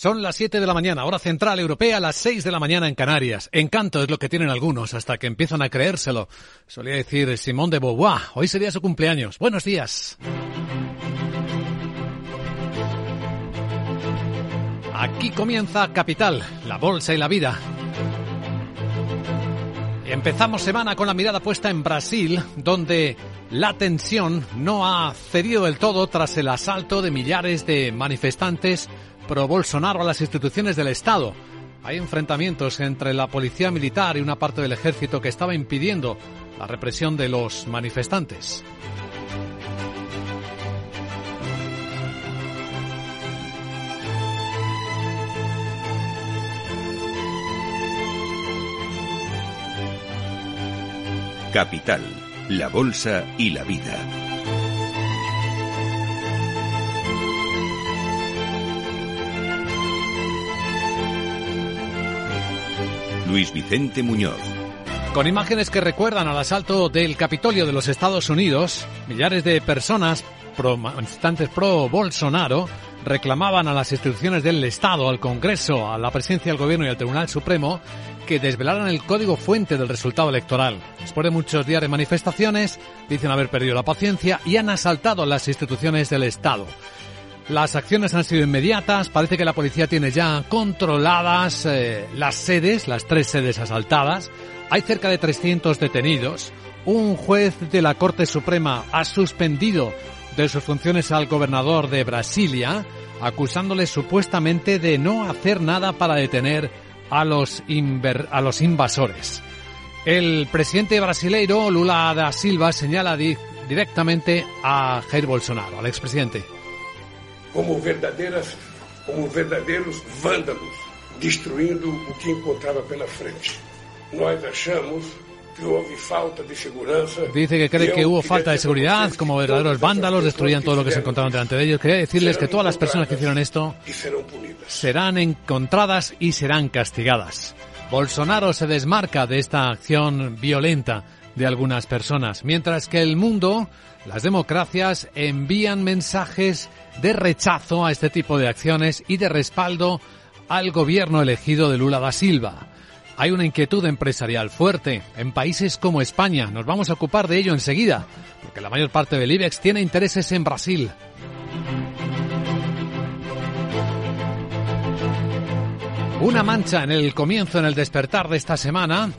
Son las 7 de la mañana, hora central europea, las 6 de la mañana en Canarias. Encanto es lo que tienen algunos hasta que empiezan a creérselo. Solía decir Simón de Beauvoir. Hoy sería su cumpleaños. Buenos días. Aquí comienza Capital, la bolsa y la vida. Empezamos semana con la mirada puesta en Brasil, donde la tensión no ha cedido del todo tras el asalto de millares de manifestantes pro Bolsonaro a las instituciones del Estado. Hay enfrentamientos entre la policía militar y una parte del ejército que estaba impidiendo la represión de los manifestantes. Capital, la Bolsa y la Vida. Luis Vicente Muñoz. Con imágenes que recuerdan al asalto del Capitolio de los Estados Unidos, millares de personas, manifestantes pro Bolsonaro, reclamaban a las instituciones del Estado, al Congreso, a la presidencia del Gobierno y al Tribunal Supremo que desvelaran el código fuente del resultado electoral. Después de muchos días de manifestaciones, dicen haber perdido la paciencia y han asaltado las instituciones del Estado. Las acciones han sido inmediatas, parece que la policía tiene ya controladas eh, las sedes, las tres sedes asaltadas. Hay cerca de 300 detenidos. Un juez de la Corte Suprema ha suspendido de sus funciones al gobernador de Brasilia, acusándole supuestamente de no hacer nada para detener a los, a los invasores. El presidente brasileiro Lula da Silva señala di directamente a Jair Bolsonaro, al expresidente. Como verdadeiras, como verdadeiros vândalos, destruindo o que encontrava pela frente. Nós achamos que houve falta de segurança. Dice que cree que hubo falta de seguridad, como verdaderos vándalos destruían todo lo que se encontraban delante de ellos. Quería decirles que todas las personas que hicieron esto serán encontradas y serán castigadas. Bolsonaro se desmarca de esta acción violenta de algunas personas, mientras que el mundo, las democracias, envían mensajes de rechazo a este tipo de acciones y de respaldo al gobierno elegido de Lula da Silva. Hay una inquietud empresarial fuerte en países como España. Nos vamos a ocupar de ello enseguida, porque la mayor parte del IBEX tiene intereses en Brasil. Una mancha en el comienzo, en el despertar de esta semana,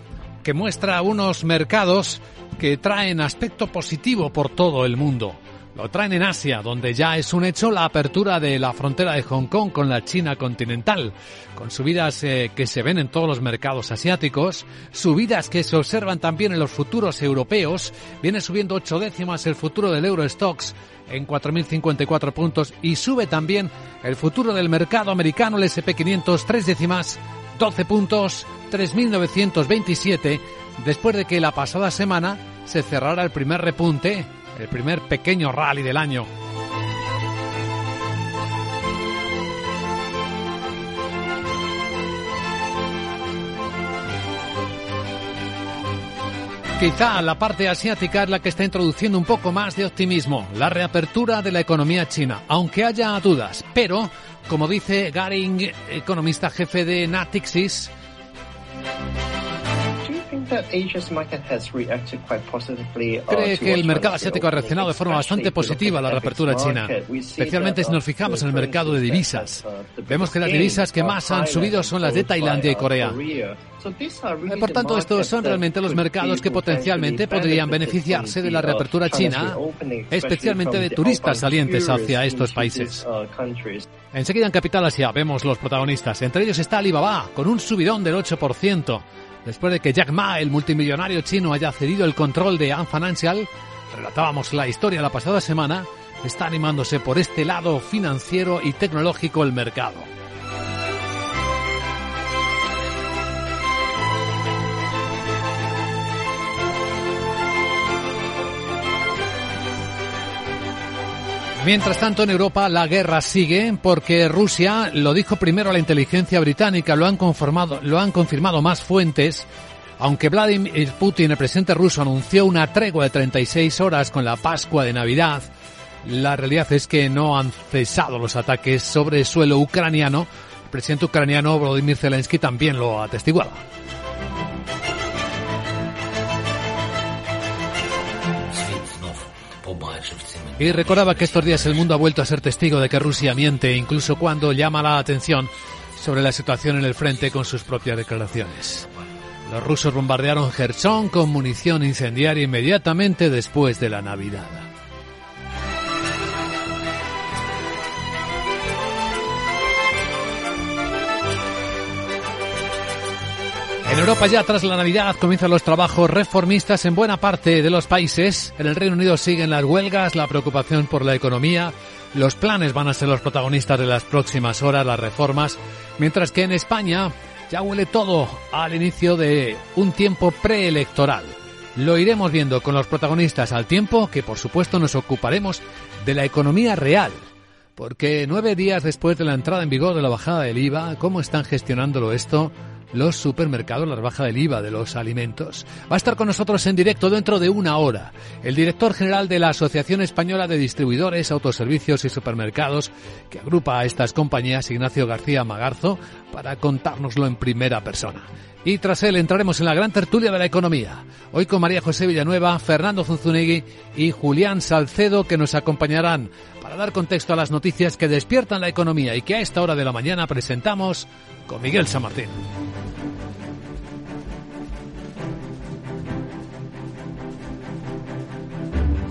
que muestra unos mercados que traen aspecto positivo por todo el mundo. Lo traen en Asia, donde ya es un hecho la apertura de la frontera de Hong Kong con la China continental, con subidas eh, que se ven en todos los mercados asiáticos, subidas que se observan también en los futuros europeos, viene subiendo ocho décimas el futuro del Eurostox en 4.054 puntos y sube también el futuro del mercado americano, el SP500, tres décimas, 12 puntos, 3.927, después de que la pasada semana se cerrara el primer repunte el primer pequeño rally del año. Quizá la parte asiática es la que está introduciendo un poco más de optimismo, la reapertura de la economía china, aunque haya dudas. Pero, como dice Garing, economista jefe de Natixis, Cree que el mercado asiático ha reaccionado de forma bastante positiva a la reapertura china, especialmente si nos fijamos en el mercado de divisas. Vemos que las divisas que más han subido son las de Tailandia y Corea. Por tanto, estos son realmente los mercados que potencialmente podrían beneficiarse de la reapertura china, especialmente de turistas salientes hacia estos países. Enseguida en Capital Asia vemos los protagonistas. Entre ellos está Alibaba, con un subidón del 8%. Después de que Jack Ma, el multimillonario chino, haya cedido el control de Ant Financial, relatábamos la historia la pasada semana, está animándose por este lado financiero y tecnológico el mercado. Mientras tanto, en Europa la guerra sigue porque Rusia lo dijo primero la inteligencia británica, lo han, lo han confirmado más fuentes. Aunque Vladimir Putin, el presidente ruso, anunció una tregua de 36 horas con la Pascua de Navidad, la realidad es que no han cesado los ataques sobre suelo ucraniano, El presidente ucraniano Volodymyr Zelensky también lo atestiguaba. Y recordaba que estos días el mundo ha vuelto a ser testigo de que Rusia miente, incluso cuando llama la atención sobre la situación en el frente con sus propias declaraciones. Los rusos bombardearon Gerson con munición incendiaria inmediatamente después de la Navidad. En Europa ya tras la Navidad comienzan los trabajos reformistas en buena parte de los países. En el Reino Unido siguen las huelgas, la preocupación por la economía. Los planes van a ser los protagonistas de las próximas horas, las reformas. Mientras que en España ya huele todo al inicio de un tiempo preelectoral. Lo iremos viendo con los protagonistas al tiempo que por supuesto nos ocuparemos de la economía real. Porque nueve días después de la entrada en vigor de la bajada del IVA, ¿cómo están gestionándolo esto? Los supermercados, la baja del IVA de los alimentos. Va a estar con nosotros en directo dentro de una hora el director general de la Asociación Española de Distribuidores, Autoservicios y Supermercados, que agrupa a estas compañías, Ignacio García Magarzo, para contárnoslo en primera persona. Y tras él entraremos en la gran tertulia de la economía. Hoy con María José Villanueva, Fernando Zunzunegui y Julián Salcedo que nos acompañarán para dar contexto a las noticias que despiertan la economía y que a esta hora de la mañana presentamos con Miguel San Martín.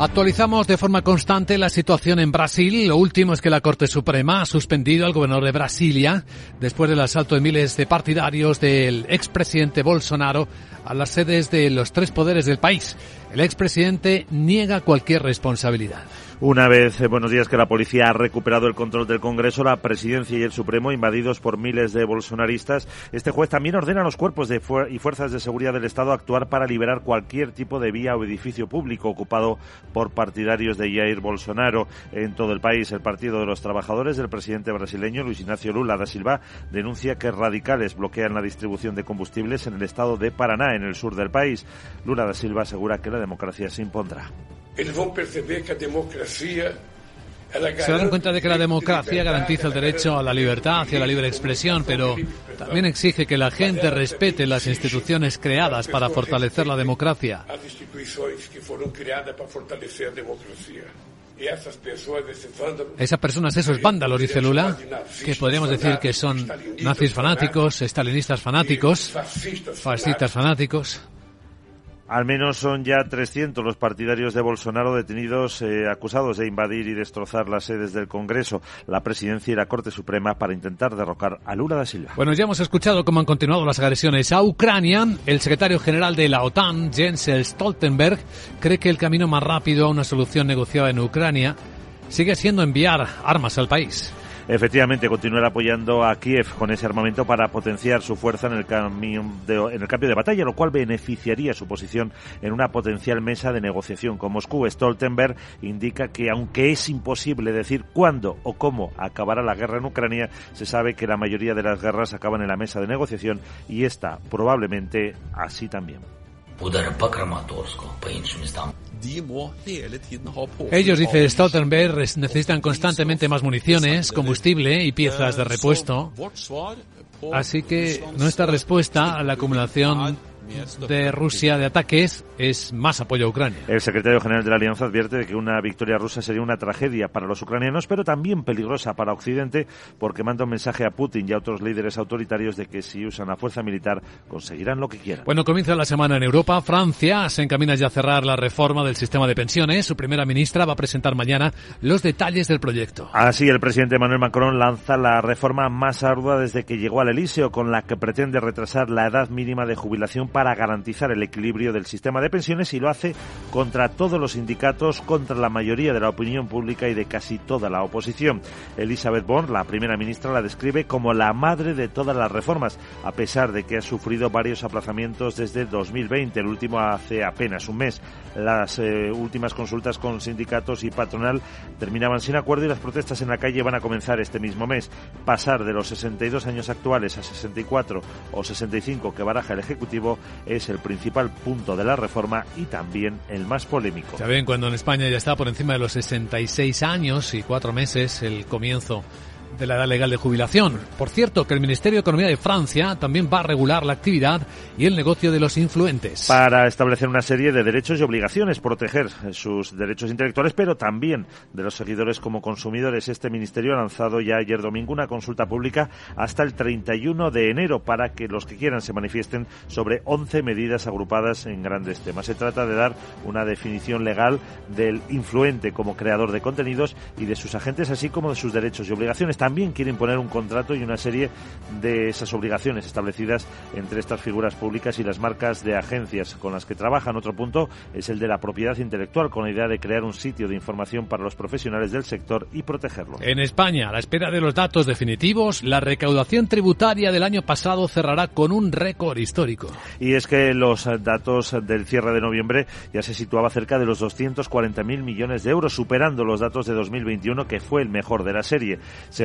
Actualizamos de forma constante la situación en Brasil. Lo último es que la Corte Suprema ha suspendido al gobernador de Brasilia después del asalto de miles de partidarios del expresidente Bolsonaro a las sedes de los tres poderes del país. El expresidente niega cualquier responsabilidad. Una vez, eh, buenos días, que la policía ha recuperado el control del Congreso, la presidencia y el Supremo, invadidos por miles de bolsonaristas, este juez también ordena a los cuerpos de y fuerzas de seguridad del Estado actuar para liberar cualquier tipo de vía o edificio público ocupado por partidarios de Jair Bolsonaro en todo el país. El Partido de los Trabajadores del presidente brasileño Luis Ignacio Lula da Silva denuncia que radicales bloquean la distribución de combustibles en el estado de Paraná, en el sur del país. Lula da Silva asegura que la democracia se impondrá. Eles vão perceber que a democracia se dan cuenta de que la democracia garantiza el derecho a la libertad y a la libre expresión, pero también exige que la gente respete las instituciones creadas para fortalecer la democracia. Esas personas, esos vándalos, dice Lula, que podríamos decir que son nazis fanáticos, estalinistas fanáticos, fascistas fanáticos. Al menos son ya 300 los partidarios de Bolsonaro detenidos eh, acusados de invadir y destrozar las sedes del Congreso, la Presidencia y la Corte Suprema para intentar derrocar a Lula da Silva. Bueno, ya hemos escuchado cómo han continuado las agresiones a Ucrania. El secretario general de la OTAN, Jens Stoltenberg, cree que el camino más rápido a una solución negociada en Ucrania sigue siendo enviar armas al país efectivamente continuar apoyando a Kiev con ese armamento para potenciar su fuerza en el, en el cambio de batalla, lo cual beneficiaría su posición en una potencial mesa de negociación con Moscú. Stoltenberg indica que aunque es imposible decir cuándo o cómo acabará la guerra en Ucrania, se sabe que la mayoría de las guerras acaban en la mesa de negociación y esta probablemente así también. Ellos, dice Stoltenberg, necesitan constantemente más municiones, combustible y piezas de repuesto. Así que nuestra respuesta a la acumulación de Rusia de ataques es más apoyo a Ucrania. El secretario general de la Alianza advierte de que una victoria rusa sería una tragedia para los ucranianos, pero también peligrosa para Occidente, porque manda un mensaje a Putin y a otros líderes autoritarios de que si usan la fuerza militar conseguirán lo que quieran. Bueno, comienza la semana en Europa. Francia se encamina ya a cerrar la reforma del sistema de pensiones. Su primera ministra va a presentar mañana los detalles del proyecto. Así, el presidente Emmanuel Macron lanza la reforma más ardua desde que llegó al Elíseo, con la que pretende retrasar la edad mínima de jubilación para garantizar el equilibrio del sistema de pensiones y lo hace contra todos los sindicatos, contra la mayoría de la opinión pública y de casi toda la oposición. Elizabeth Borne, la primera ministra, la describe como la madre de todas las reformas, a pesar de que ha sufrido varios aplazamientos desde 2020, el último hace apenas un mes. Las eh, últimas consultas con sindicatos y patronal terminaban sin acuerdo y las protestas en la calle van a comenzar este mismo mes. Pasar de los 62 años actuales a 64 o 65 que baraja el Ejecutivo es el principal punto de la reforma y también el más polémico. ven cuando en España ya está por encima de los 66 años y cuatro meses el comienzo de la edad legal de jubilación. Por cierto, que el Ministerio de Economía de Francia también va a regular la actividad y el negocio de los influentes. Para establecer una serie de derechos y obligaciones, proteger sus derechos intelectuales, pero también de los seguidores como consumidores. Este ministerio ha lanzado ya ayer domingo una consulta pública hasta el 31 de enero para que los que quieran se manifiesten sobre 11 medidas agrupadas en grandes temas. Se trata de dar una definición legal del influente como creador de contenidos y de sus agentes, así como de sus derechos y obligaciones también quieren poner un contrato y una serie de esas obligaciones establecidas entre estas figuras públicas y las marcas de agencias con las que trabajan. Otro punto es el de la propiedad intelectual, con la idea de crear un sitio de información para los profesionales del sector y protegerlo. En España, a la espera de los datos definitivos, la recaudación tributaria del año pasado cerrará con un récord histórico. Y es que los datos del cierre de noviembre ya se situaba cerca de los 240.000 millones de euros, superando los datos de 2021, que fue el mejor de la serie.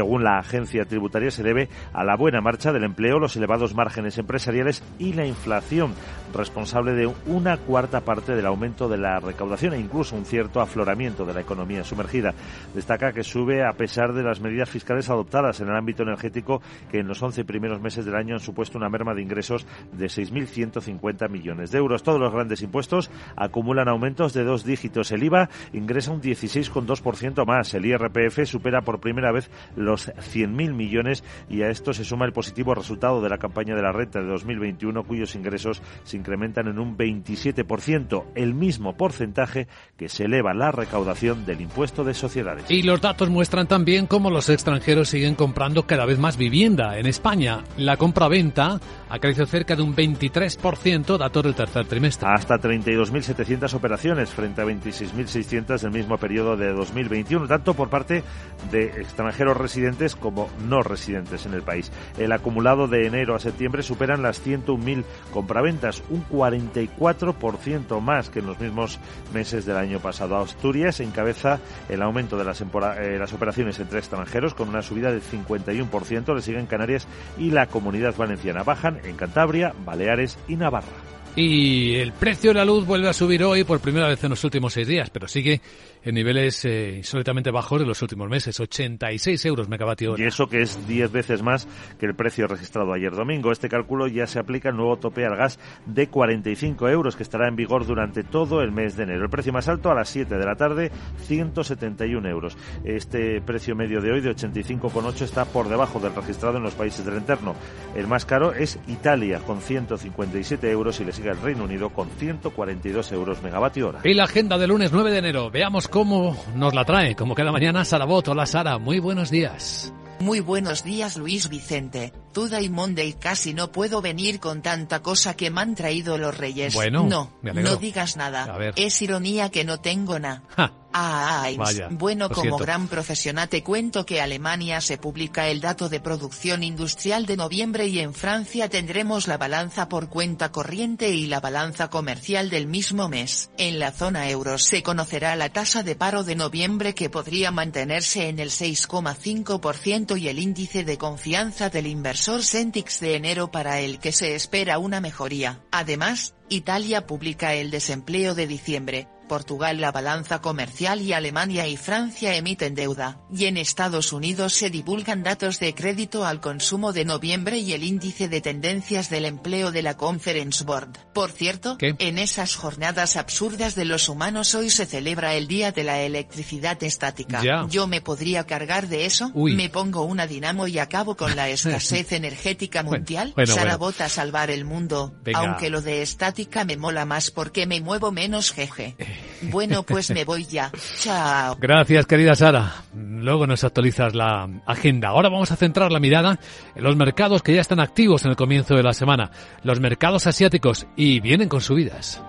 Según la agencia tributaria, se debe a la buena marcha del empleo, los elevados márgenes empresariales y la inflación, responsable de una cuarta parte del aumento de la recaudación e incluso un cierto afloramiento de la economía sumergida. Destaca que sube a pesar de las medidas fiscales adoptadas en el ámbito energético, que en los 11 primeros meses del año han supuesto una merma de ingresos de 6.150 millones de euros. Todos los grandes impuestos acumulan aumentos de dos dígitos. El IVA ingresa un 16,2% más. El IRPF supera por primera vez los 100.000 millones y a esto se suma el positivo resultado de la campaña de la renta de 2021 cuyos ingresos se incrementan en un 27%, el mismo porcentaje que se eleva la recaudación del impuesto de sociedades. Y los datos muestran también cómo los extranjeros siguen comprando cada vez más vivienda. En España, la compra-venta ha crecido cerca de un 23%, datos del tercer trimestre. Hasta 32.700 operaciones frente a 26.600 del mismo periodo de 2021, tanto por parte de extranjeros residentes como no residentes en el país. El acumulado de enero a septiembre superan las 101.000 compraventas, un 44% más que en los mismos meses del año pasado. Asturias encabeza el aumento de las, eh, las operaciones entre extranjeros con una subida del 51%, le siguen Canarias y la Comunidad Valenciana. Bajan en Cantabria, Baleares y Navarra. Y el precio de la luz vuelve a subir hoy por primera vez en los últimos seis días, pero sigue en niveles eh, insólitamente bajos de los últimos meses, 86 euros megavatio hora. Y eso que es 10 veces más que el precio registrado ayer domingo. Este cálculo ya se aplica el nuevo tope al gas de 45 euros que estará en vigor durante todo el mes de enero. El precio más alto a las 7 de la tarde, 171 euros. Este precio medio de hoy de 85,8 está por debajo del registrado en los países del entorno. El más caro es Italia con 157 euros y le sigue el Reino Unido con 142 euros megavatio hora. Y la agenda del lunes 9 de enero. Veamos cómo nos la trae, como cada mañana, Sara Bot. Hola Sara, muy buenos días. Muy buenos días Luis Vicente. Toda y Monday casi no puedo venir con tanta cosa que me han traído los reyes. Bueno, no, no digas nada. Es ironía que no tengo nada. Ah, bueno, como gran profesional te cuento que Alemania se publica el dato de producción industrial de noviembre y en Francia tendremos la balanza por cuenta corriente y la balanza comercial del mismo mes. En la zona euro se conocerá la tasa de paro de noviembre que podría mantenerse en el 6,5% y el índice de confianza del inversor Centix de enero para el que se espera una mejoría. Además, Italia publica el desempleo de diciembre, Portugal la balanza comercial y Alemania y Francia emiten deuda, y en Estados Unidos se divulgan datos de crédito al consumo de noviembre y el índice de tendencias del empleo de la Conference Board. Por cierto, en esas jornadas absurdas de los humanos hoy se celebra el Día de la Electricidad Estática. Yo me podría cargar de eso, me pongo una dinamo y acabo con la escasez energética mundial. Sara Bota salvar el mundo, aunque lo de estática me mola más porque me muevo menos jeje. Bueno, pues me voy ya. Chao. Gracias, querida Sara. Luego nos actualizas la agenda. Ahora vamos a centrar la mirada en los mercados que ya están activos en el comienzo de la semana. Los mercados asiáticos y vienen con subidas.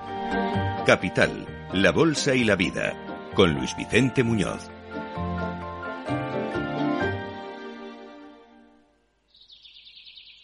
Capital, la bolsa y la vida. Con Luis Vicente Muñoz.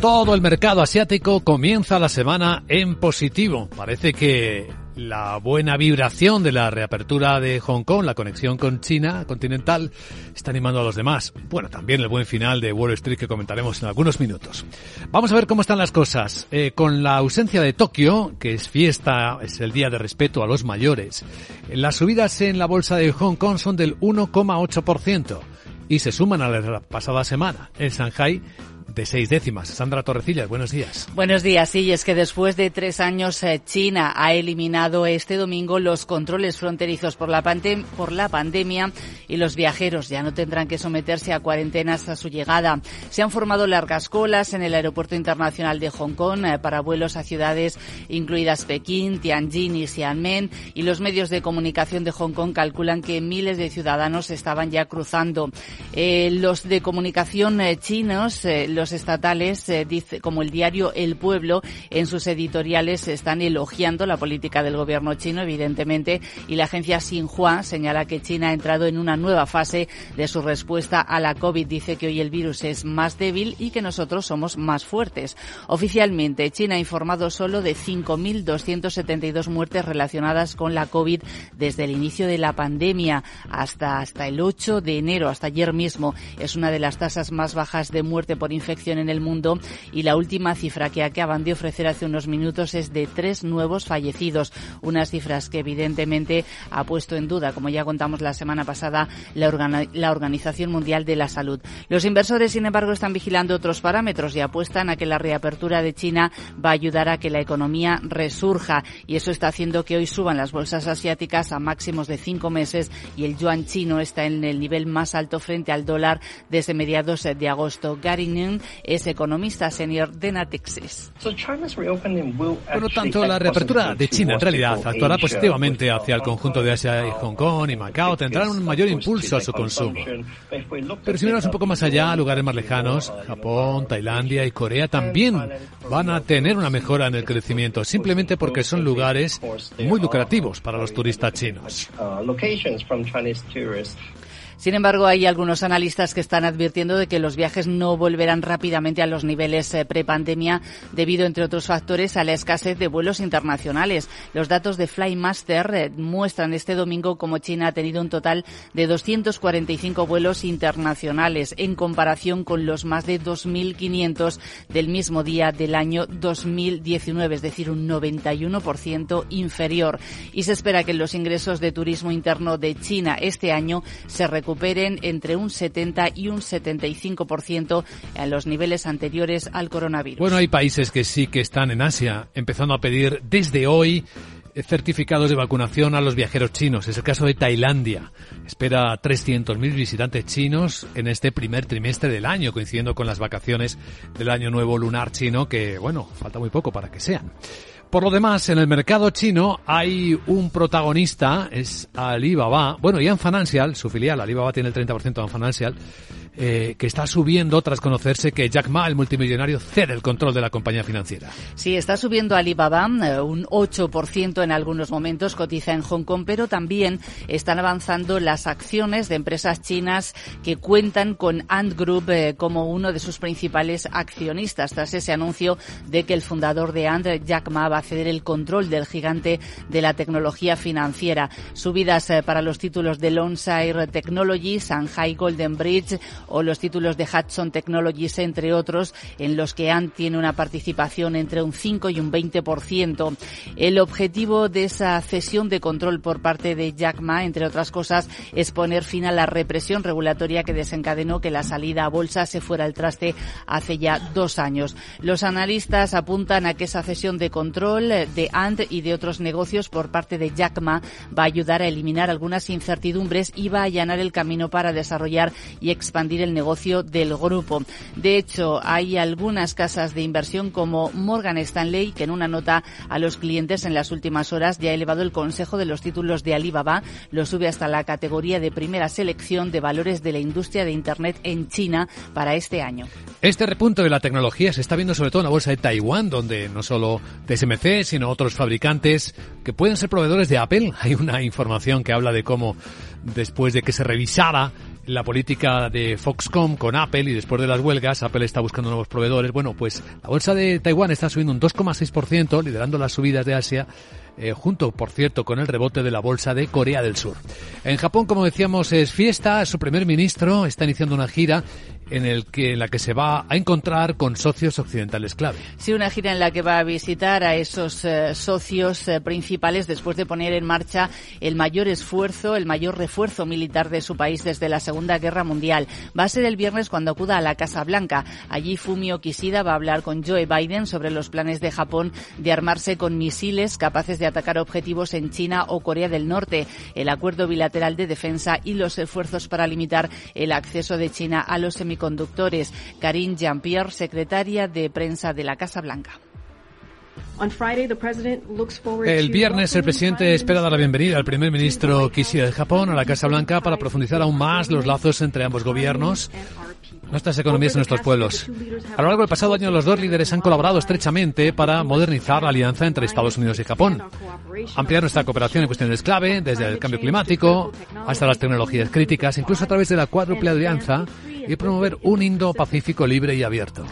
Todo el mercado asiático comienza la semana en positivo. Parece que la buena vibración de la reapertura de Hong Kong, la conexión con China continental, está animando a los demás. Bueno, también el buen final de Wall Street que comentaremos en algunos minutos. Vamos a ver cómo están las cosas. Eh, con la ausencia de Tokio, que es fiesta, es el día de respeto a los mayores, las subidas en la bolsa de Hong Kong son del 1,8% y se suman a la pasada semana. En Shanghai de seis décimas. Sandra Torrecillas, buenos días. Buenos días, sí, es que después de tres años eh, China ha eliminado este domingo los controles fronterizos por la, por la pandemia y los viajeros ya no tendrán que someterse a cuarentenas a su llegada. Se han formado largas colas en el Aeropuerto Internacional de Hong Kong eh, para vuelos a ciudades incluidas Pekín, Tianjin y Xiamen y los medios de comunicación de Hong Kong calculan que miles de ciudadanos estaban ya cruzando. Eh, los de comunicación chinos, los estatales, eh, dice, como el diario El Pueblo, en sus editoriales están elogiando la política del gobierno chino, evidentemente, y la agencia Xinhua señala que China ha entrado en una nueva fase de su respuesta a la COVID. Dice que hoy el virus es más débil y que nosotros somos más fuertes. Oficialmente, China ha informado solo de 5.272 muertes relacionadas con la COVID desde el inicio de la pandemia hasta, hasta el 8 de enero, hasta ayer mismo. Es una de las tasas más bajas de muerte por infección en el mundo y la última cifra que acaban de ofrecer hace unos minutos es de tres nuevos fallecidos, unas cifras que evidentemente ha puesto en duda, como ya contamos la semana pasada, la, la Organización Mundial de la Salud. Los inversores, sin embargo, están vigilando otros parámetros y apuestan a que la reapertura de China va a ayudar a que la economía resurja y eso está haciendo que hoy suban las bolsas asiáticas a máximos de cinco meses y el yuan chino está en el nivel más alto frente al dólar desde mediados de agosto. Gary es economista senior de Natixis. Por lo tanto, la reapertura de China en realidad actuará positivamente hacia el conjunto de Asia y Hong Kong y Macao, tendrán un mayor impulso a su consumo. Pero si miramos un poco más allá, lugares más lejanos, Japón, Tailandia y Corea también van a tener una mejora en el crecimiento, simplemente porque son lugares muy lucrativos para los turistas chinos. Sin embargo, hay algunos analistas que están advirtiendo de que los viajes no volverán rápidamente a los niveles eh, prepandemia debido, entre otros factores, a la escasez de vuelos internacionales. Los datos de Flymaster eh, muestran este domingo como China ha tenido un total de 245 vuelos internacionales en comparación con los más de 2.500 del mismo día del año 2019, es decir, un 91% inferior. Y se espera que los ingresos de turismo interno de China este año se recuperen recuperen entre un 70 y un 75% en los niveles anteriores al coronavirus. Bueno, hay países que sí que están en Asia empezando a pedir desde hoy certificados de vacunación a los viajeros chinos. Es el caso de Tailandia. Espera 300.000 visitantes chinos en este primer trimestre del año, coincidiendo con las vacaciones del año nuevo lunar chino, que, bueno, falta muy poco para que sean. Por lo demás, en el mercado chino hay un protagonista, es Alibaba. Bueno, y Ant Financial, su filial, Alibaba tiene el 30% de Ant Financial, eh, que está subiendo tras conocerse que Jack Ma, el multimillonario, cede el control de la compañía financiera. Sí, está subiendo Alibaba eh, un 8% en algunos momentos, cotiza en Hong Kong, pero también están avanzando las acciones de empresas chinas que cuentan con Ant Group eh, como uno de sus principales accionistas, tras ese anuncio de que el fundador de Ant, Jack Ma, va a ceder el control del gigante de la tecnología financiera. Subidas para los títulos de Lone Technology, Shanghai Golden Bridge o los títulos de Hudson Technologies, entre otros, en los que Ant tiene una participación entre un 5 y un 20%. El objetivo de esa cesión de control por parte de Jack Ma, entre otras cosas, es poner fin a la represión regulatoria que desencadenó que la salida a bolsa se fuera al traste hace ya dos años. Los analistas apuntan a que esa cesión de control de Ant y de otros negocios por parte de Jack Ma va a ayudar a eliminar algunas incertidumbres y va a allanar el camino para desarrollar y expandir el negocio del grupo. De hecho, hay algunas casas de inversión como Morgan Stanley que en una nota a los clientes en las últimas horas ya ha elevado el consejo de los títulos de Alibaba, lo sube hasta la categoría de primera selección de valores de la industria de Internet en China para este año. Este repunto de la tecnología se está viendo sobre todo en la bolsa de Taiwán, donde no solo TSMC, sino otros fabricantes que pueden ser proveedores de Apple. Hay una información que habla de cómo después de que se revisara la política de Foxconn con Apple y después de las huelgas, Apple está buscando nuevos proveedores. Bueno, pues la bolsa de Taiwán está subiendo un 2,6%, liderando las subidas de Asia eh, junto, por cierto, con el rebote de la bolsa de Corea del Sur. En Japón, como decíamos, es fiesta. Su primer ministro está iniciando una gira en, el que, en la que se va a encontrar con socios occidentales clave. Sí, una gira en la que va a visitar a esos eh, socios eh, principales después de poner en marcha el mayor esfuerzo, el mayor refuerzo militar de su país desde la Segunda Guerra Mundial. Va a ser el viernes cuando acuda a la Casa Blanca. Allí Fumio Kishida va a hablar con Joe Biden sobre los planes de Japón de armarse con misiles capaces de atacar objetivos en China o Corea del Norte, el acuerdo bilateral de defensa y los esfuerzos para limitar el acceso de China a los semiconductores. Karine Jean-Pierre, secretaria de prensa de la Casa Blanca. El viernes el presidente espera dar la bienvenida al primer ministro Kishida de Japón a la Casa Blanca para profundizar aún más los lazos entre ambos gobiernos nuestras economías y nuestros pueblos. A lo largo del pasado año, los dos líderes han colaborado estrechamente para modernizar la alianza entre Estados Unidos y Japón, ampliar nuestra cooperación en cuestiones clave, desde el cambio climático hasta las tecnologías críticas, incluso a través de la cuádruple alianza, y promover un Indo-Pacífico libre y abierto.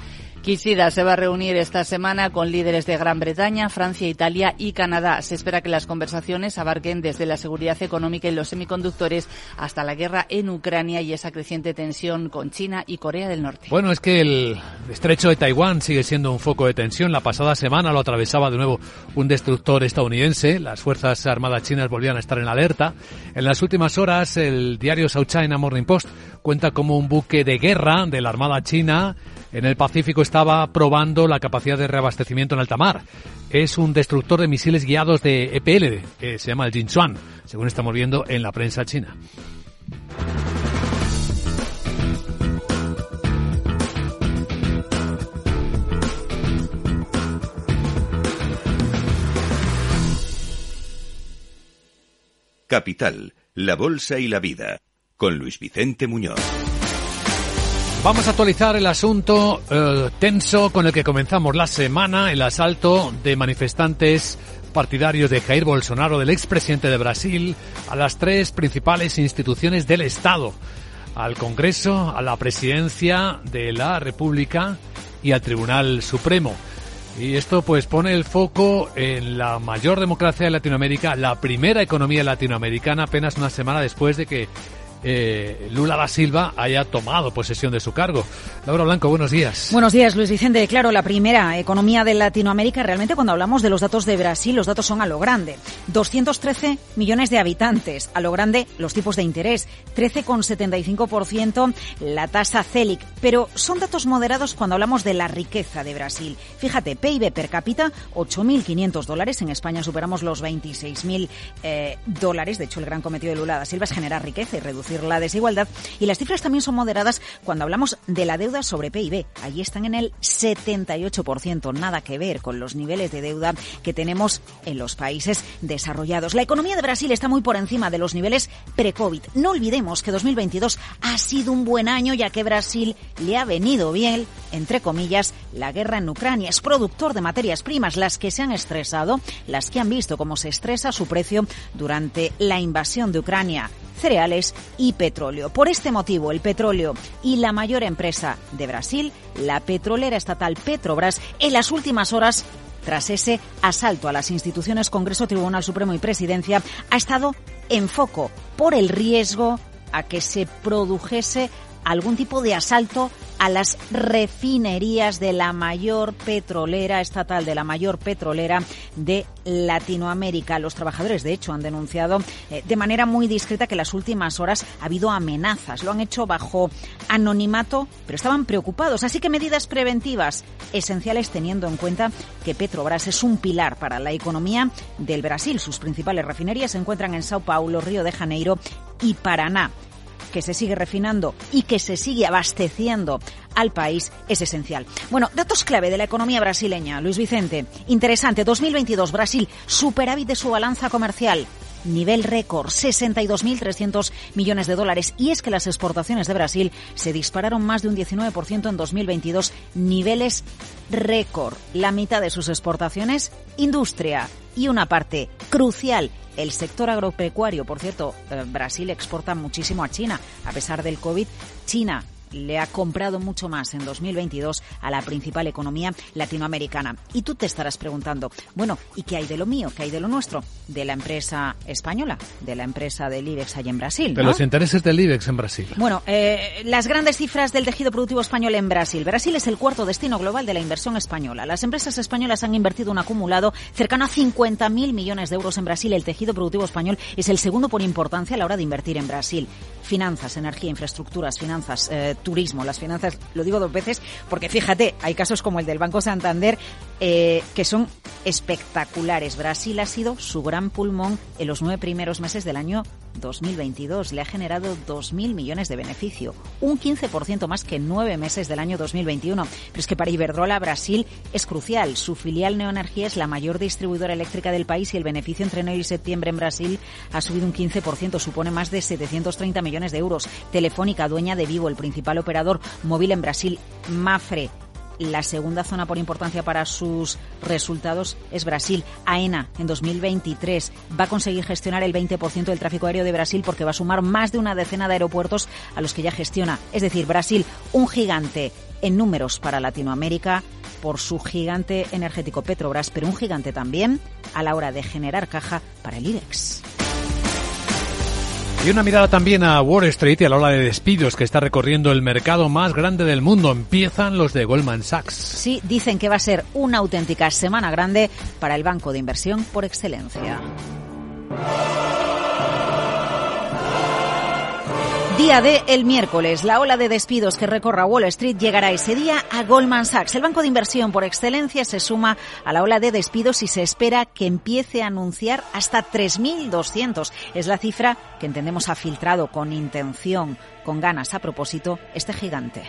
Kishida se va a reunir esta semana con líderes de Gran Bretaña, Francia, Italia y Canadá. Se espera que las conversaciones abarquen desde la seguridad económica y los semiconductores hasta la guerra en Ucrania y esa creciente tensión con China y Corea del Norte. Bueno, es que el estrecho de Taiwán sigue siendo un foco de tensión. La pasada semana lo atravesaba de nuevo un destructor estadounidense. Las Fuerzas Armadas chinas volvían a estar en alerta. En las últimas horas, el diario South China Morning Post cuenta como un buque de guerra de la Armada China en el Pacífico estaba probando la capacidad de reabastecimiento en alta mar. Es un destructor de misiles guiados de EPL, se llama el Jinchuan, según estamos viendo en la prensa china. Capital, la Bolsa y la Vida, con Luis Vicente Muñoz. Vamos a actualizar el asunto eh, tenso con el que comenzamos la semana, el asalto de manifestantes partidarios de Jair Bolsonaro, del expresidente de Brasil, a las tres principales instituciones del Estado, al Congreso, a la Presidencia de la República y al Tribunal Supremo. Y esto pues pone el foco en la mayor democracia de Latinoamérica, la primera economía latinoamericana apenas una semana después de que eh, Lula da Silva haya tomado posesión de su cargo. Laura Blanco, buenos días. Buenos días, Luis Vicente. Claro, la primera economía de Latinoamérica, realmente cuando hablamos de los datos de Brasil, los datos son a lo grande. 213 millones de habitantes. A lo grande, los tipos de interés. 13,75% la tasa CELIC. Pero son datos moderados cuando hablamos de la riqueza de Brasil. Fíjate, PIB per cápita, 8.500 dólares. En España superamos los 26.000 eh, dólares. De hecho, el gran cometido de Lula da Silva es generar riqueza y reducir la desigualdad. Y las cifras también son moderadas cuando hablamos de la deuda sobre PIB. Allí están en el 78%, nada que ver con los niveles de deuda que tenemos en los países desarrollados. La economía de Brasil está muy por encima de los niveles pre-COVID. No olvidemos que 2022 ha sido un buen año ya que Brasil le ha venido bien, entre comillas, la guerra en Ucrania. Es productor de materias primas, las que se han estresado, las que han visto cómo se estresa su precio durante la invasión de Ucrania cereales y petróleo. Por este motivo, el petróleo y la mayor empresa de Brasil, la petrolera estatal Petrobras, en las últimas horas tras ese asalto a las instituciones Congreso, Tribunal Supremo y Presidencia, ha estado en foco por el riesgo a que se produjese algún tipo de asalto a las refinerías de la mayor petrolera estatal, de la mayor petrolera de Latinoamérica. Los trabajadores, de hecho, han denunciado eh, de manera muy discreta que en las últimas horas ha habido amenazas. Lo han hecho bajo anonimato, pero estaban preocupados. Así que medidas preventivas esenciales teniendo en cuenta que Petrobras es un pilar para la economía del Brasil. Sus principales refinerías se encuentran en Sao Paulo, Río de Janeiro y Paraná que se sigue refinando y que se sigue abasteciendo al país es esencial. Bueno, datos clave de la economía brasileña. Luis Vicente, interesante. 2022, Brasil, superávit de su balanza comercial nivel récord, 62.300 millones de dólares. Y es que las exportaciones de Brasil se dispararon más de un 19% en 2022, niveles récord. La mitad de sus exportaciones, industria. Y una parte crucial, el sector agropecuario, por cierto, eh, Brasil exporta muchísimo a China. A pesar del COVID, China le ha comprado mucho más en 2022 a la principal economía latinoamericana. Y tú te estarás preguntando, bueno, ¿y qué hay de lo mío? ¿Qué hay de lo nuestro? De la empresa española, de la empresa del IBEX allá en Brasil. De los intereses del IBEX en Brasil. Bueno, eh, las grandes cifras del tejido productivo español en Brasil. Brasil es el cuarto destino global de la inversión española. Las empresas españolas han invertido un acumulado cercano a 50.000 millones de euros en Brasil. El tejido productivo español es el segundo por importancia a la hora de invertir en Brasil. Finanzas, energía, infraestructuras, finanzas, eh, turismo, las finanzas, lo digo dos veces, porque fíjate, hay casos como el del Banco Santander eh, que son espectaculares. Brasil ha sido su gran pulmón en los nueve primeros meses del año 2022. Le ha generado 2.000 millones de beneficio, un 15% más que nueve meses del año 2021. Pero es que para Iberdrola Brasil es crucial. Su filial Neoenergía es la mayor distribuidora eléctrica del país y el beneficio entre enero y septiembre en Brasil ha subido un 15%, supone más de 730 millones de euros. Telefónica, dueña de Vivo, el principal operador móvil en Brasil, Mafre, la segunda zona por importancia para sus resultados es Brasil. AENA en 2023 va a conseguir gestionar el 20% del tráfico aéreo de Brasil porque va a sumar más de una decena de aeropuertos a los que ya gestiona. Es decir, Brasil, un gigante en números para Latinoamérica por su gigante energético Petrobras, pero un gigante también a la hora de generar caja para el IBEX. Y una mirada también a Wall Street y a la ola de despidos que está recorriendo el mercado más grande del mundo. Empiezan los de Goldman Sachs. Sí, dicen que va a ser una auténtica semana grande para el banco de inversión por excelencia. Día de el miércoles, la ola de despidos que recorra Wall Street llegará ese día a Goldman Sachs. El banco de inversión por excelencia se suma a la ola de despidos y se espera que empiece a anunciar hasta 3.200. Es la cifra que entendemos ha filtrado con intención, con ganas a propósito, este gigante.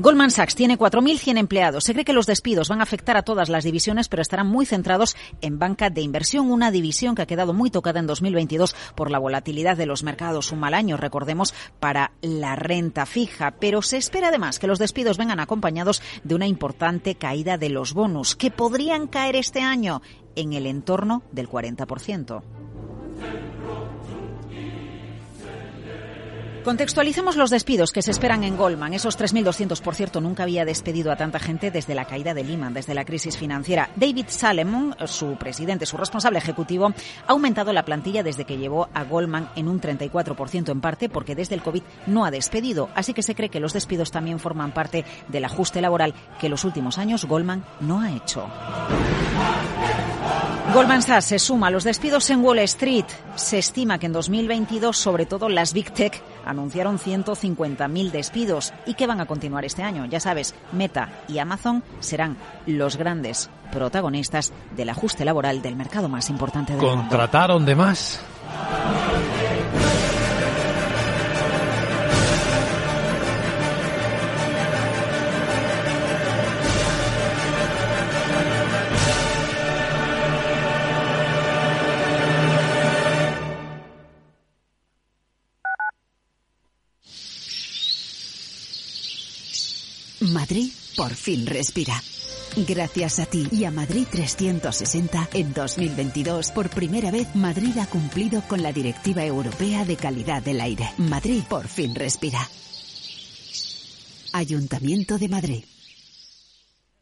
Goldman Sachs tiene 4.100 empleados. Se cree que los despidos van a afectar a todas las divisiones, pero estarán muy centrados en banca de inversión, una división que ha quedado muy tocada en 2022 por la volatilidad de los mercados. Un mal año, recordemos, para la renta fija. Pero se espera además que los despidos vengan acompañados de una importante caída de los bonus, que podrían caer este año en el entorno del 40%. Contextualicemos los despidos que se esperan en Goldman. Esos 3.200, por cierto, nunca había despedido a tanta gente desde la caída de Lehman, desde la crisis financiera. David Salomon, su presidente, su responsable ejecutivo, ha aumentado la plantilla desde que llevó a Goldman en un 34%, en parte porque desde el COVID no ha despedido. Así que se cree que los despidos también forman parte del ajuste laboral que los últimos años Goldman no ha hecho. Goldman Sachs se suma a los despidos en Wall Street. Se estima que en 2022, sobre todo las Big Tech, anunciaron 150.000 despidos y que van a continuar este año. Ya sabes, Meta y Amazon serán los grandes protagonistas del ajuste laboral del mercado más importante del mundo. ¿Contrataron de más? Por fin respira. Gracias a ti y a Madrid 360, en 2022, por primera vez, Madrid ha cumplido con la Directiva Europea de Calidad del Aire. Madrid por fin respira. Ayuntamiento de Madrid.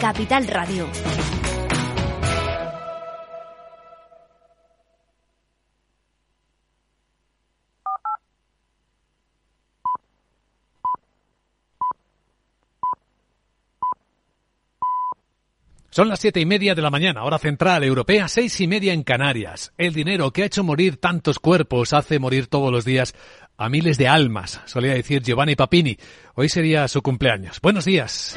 Capital Radio. Son las siete y media de la mañana, hora central europea, seis y media en Canarias. El dinero que ha hecho morir tantos cuerpos hace morir todos los días a miles de almas, solía decir Giovanni Papini. Hoy sería su cumpleaños. Buenos días.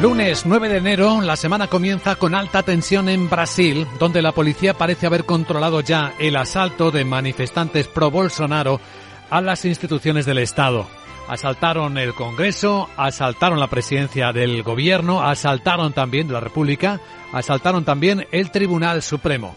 Lunes 9 de enero, la semana comienza con alta tensión en Brasil, donde la policía parece haber controlado ya el asalto de manifestantes pro Bolsonaro a las instituciones del Estado. Asaltaron el Congreso, asaltaron la presidencia del gobierno, asaltaron también la República, asaltaron también el Tribunal Supremo.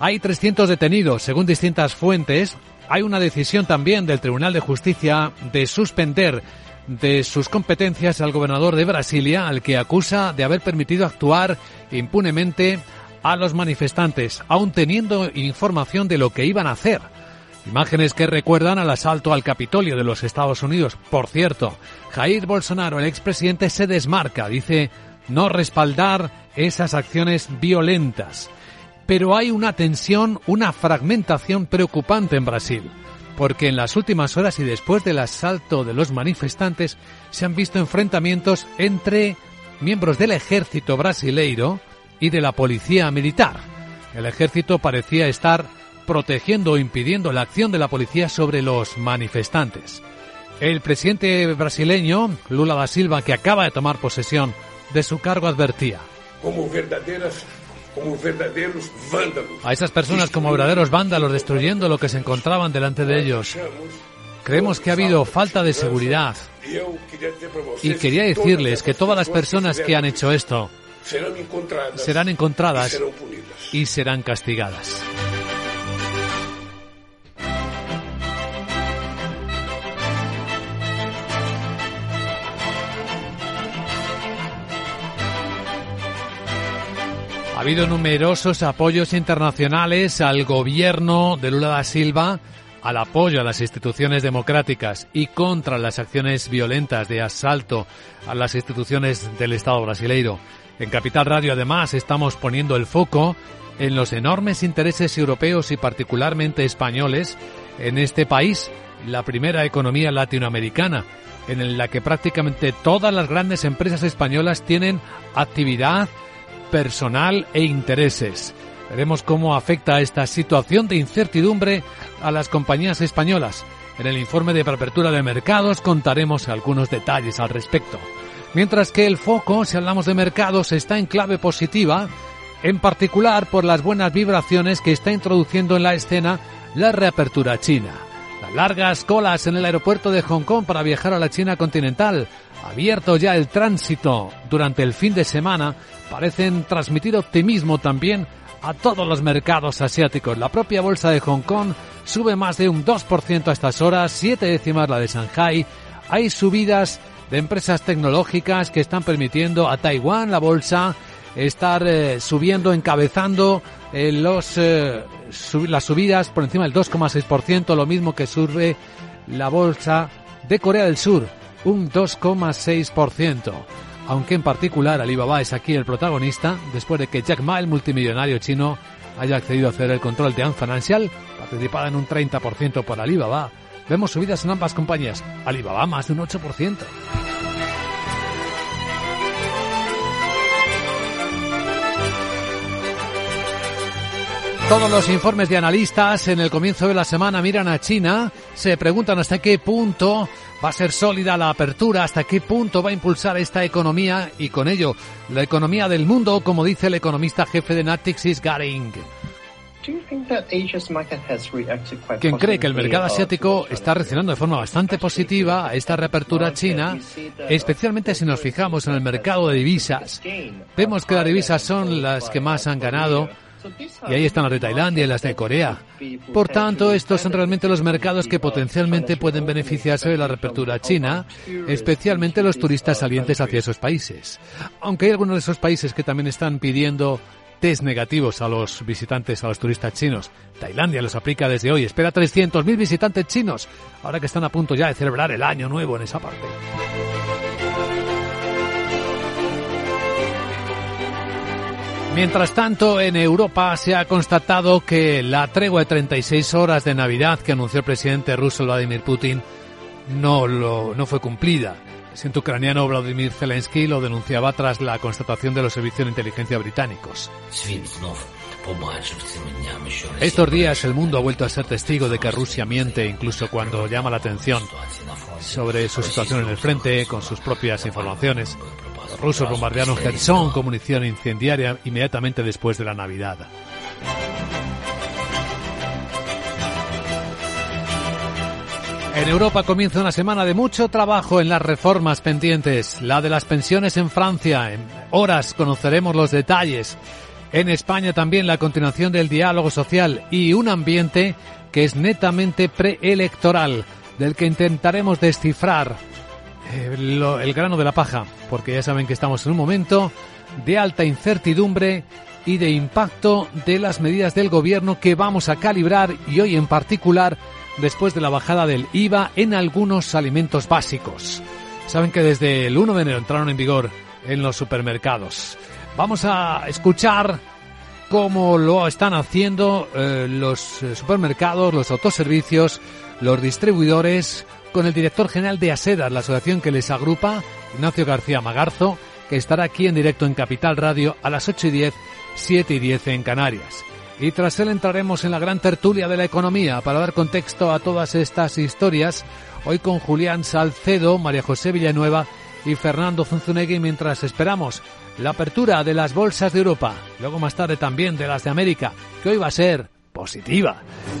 Hay 300 detenidos, según distintas fuentes. Hay una decisión también del Tribunal de Justicia de suspender de sus competencias al gobernador de Brasilia, al que acusa de haber permitido actuar impunemente a los manifestantes, aun teniendo información de lo que iban a hacer. Imágenes que recuerdan al asalto al Capitolio de los Estados Unidos. Por cierto, Jair Bolsonaro, el expresidente, se desmarca, dice no respaldar esas acciones violentas. Pero hay una tensión, una fragmentación preocupante en Brasil porque en las últimas horas y después del asalto de los manifestantes se han visto enfrentamientos entre miembros del ejército brasileiro y de la policía militar. El ejército parecía estar protegiendo o impidiendo la acción de la policía sobre los manifestantes. El presidente brasileño, Lula da Silva, que acaba de tomar posesión de su cargo, advertía. Como verdaderas como verdaderos vándalos. A esas personas como verdaderos vándalos destruyendo lo que se encontraban delante de ellos. Creemos que ha habido falta de seguridad. Y quería decirles que todas las personas que han hecho esto serán encontradas y serán castigadas. Habido numerosos apoyos internacionales al gobierno de Lula da Silva, al apoyo a las instituciones democráticas y contra las acciones violentas de asalto a las instituciones del Estado brasileiro. En Capital Radio además estamos poniendo el foco en los enormes intereses europeos y particularmente españoles en este país, la primera economía latinoamericana, en la que prácticamente todas las grandes empresas españolas tienen actividad personal e intereses. Veremos cómo afecta esta situación de incertidumbre a las compañías españolas. En el informe de apertura de mercados contaremos algunos detalles al respecto. Mientras que el foco, si hablamos de mercados, está en clave positiva, en particular por las buenas vibraciones que está introduciendo en la escena la reapertura china. Las largas colas en el aeropuerto de Hong Kong para viajar a la China continental, abierto ya el tránsito durante el fin de semana, parecen transmitir optimismo también a todos los mercados asiáticos. La propia bolsa de Hong Kong sube más de un 2% a estas horas, siete décimas la de Shanghai. Hay subidas de empresas tecnológicas que están permitiendo a Taiwán, la bolsa, estar eh, subiendo, encabezando eh, los, eh, las subidas por encima del 2,6%, lo mismo que sube la bolsa de Corea del Sur un 2,6%. aunque en particular Alibaba es aquí el protagonista después de que Jack Ma, el multimillonario chino, haya accedido a hacer el control de Ant Financial, participada en un 30% por Alibaba. Vemos subidas en ambas compañías. Alibaba más de un 8%. Todos los informes de analistas en el comienzo de la semana miran a China, se preguntan hasta qué punto va a ser sólida la apertura, hasta qué punto va a impulsar esta economía y con ello la economía del mundo, como dice el economista jefe de Natixis, Garing. Quien cree que el mercado asiático está reaccionando de forma bastante positiva a esta reapertura china, especialmente si nos fijamos en el mercado de divisas. Vemos que las divisas son las que más han ganado y ahí están las de Tailandia y las de Corea. Por tanto, estos son realmente los mercados que potencialmente pueden beneficiarse de la reapertura china, especialmente los turistas salientes hacia esos países. Aunque hay algunos de esos países que también están pidiendo test negativos a los visitantes, a los turistas chinos. Tailandia los aplica desde hoy. Espera 300.000 visitantes chinos, ahora que están a punto ya de celebrar el año nuevo en esa parte. Mientras tanto, en Europa se ha constatado que la tregua de 36 horas de Navidad que anunció el presidente ruso Vladimir Putin no, lo, no fue cumplida. El presidente ucraniano Vladimir Zelensky lo denunciaba tras la constatación de los servicios de inteligencia británicos. Estos días el mundo ha vuelto a ser testigo de que Rusia miente incluso cuando llama la atención sobre su situación en el frente con sus propias informaciones. Los rusos bombardearon Kherson con munición incendiaria inmediatamente después de la Navidad. En Europa comienza una semana de mucho trabajo en las reformas pendientes, la de las pensiones en Francia. En horas conoceremos los detalles. En España también la continuación del diálogo social y un ambiente que es netamente preelectoral, del que intentaremos descifrar eh, el grano de la paja, porque ya saben que estamos en un momento de alta incertidumbre y de impacto de las medidas del gobierno que vamos a calibrar y hoy en particular después de la bajada del IVA en algunos alimentos básicos. Saben que desde el 1 de enero entraron en vigor en los supermercados. Vamos a escuchar cómo lo están haciendo eh, los eh, supermercados, los autoservicios, los distribuidores, con el director general de ASEDAS, la asociación que les agrupa, Ignacio García Magarzo, que estará aquí en directo en Capital Radio a las 8 y 10, 7 y 10 en Canarias. Y tras él entraremos en la gran tertulia de la economía para dar contexto a todas estas historias, hoy con Julián Salcedo, María José Villanueva y Fernando Zunzunegui mientras esperamos la apertura de las bolsas de Europa, luego más tarde también de las de América, que hoy va a ser positiva.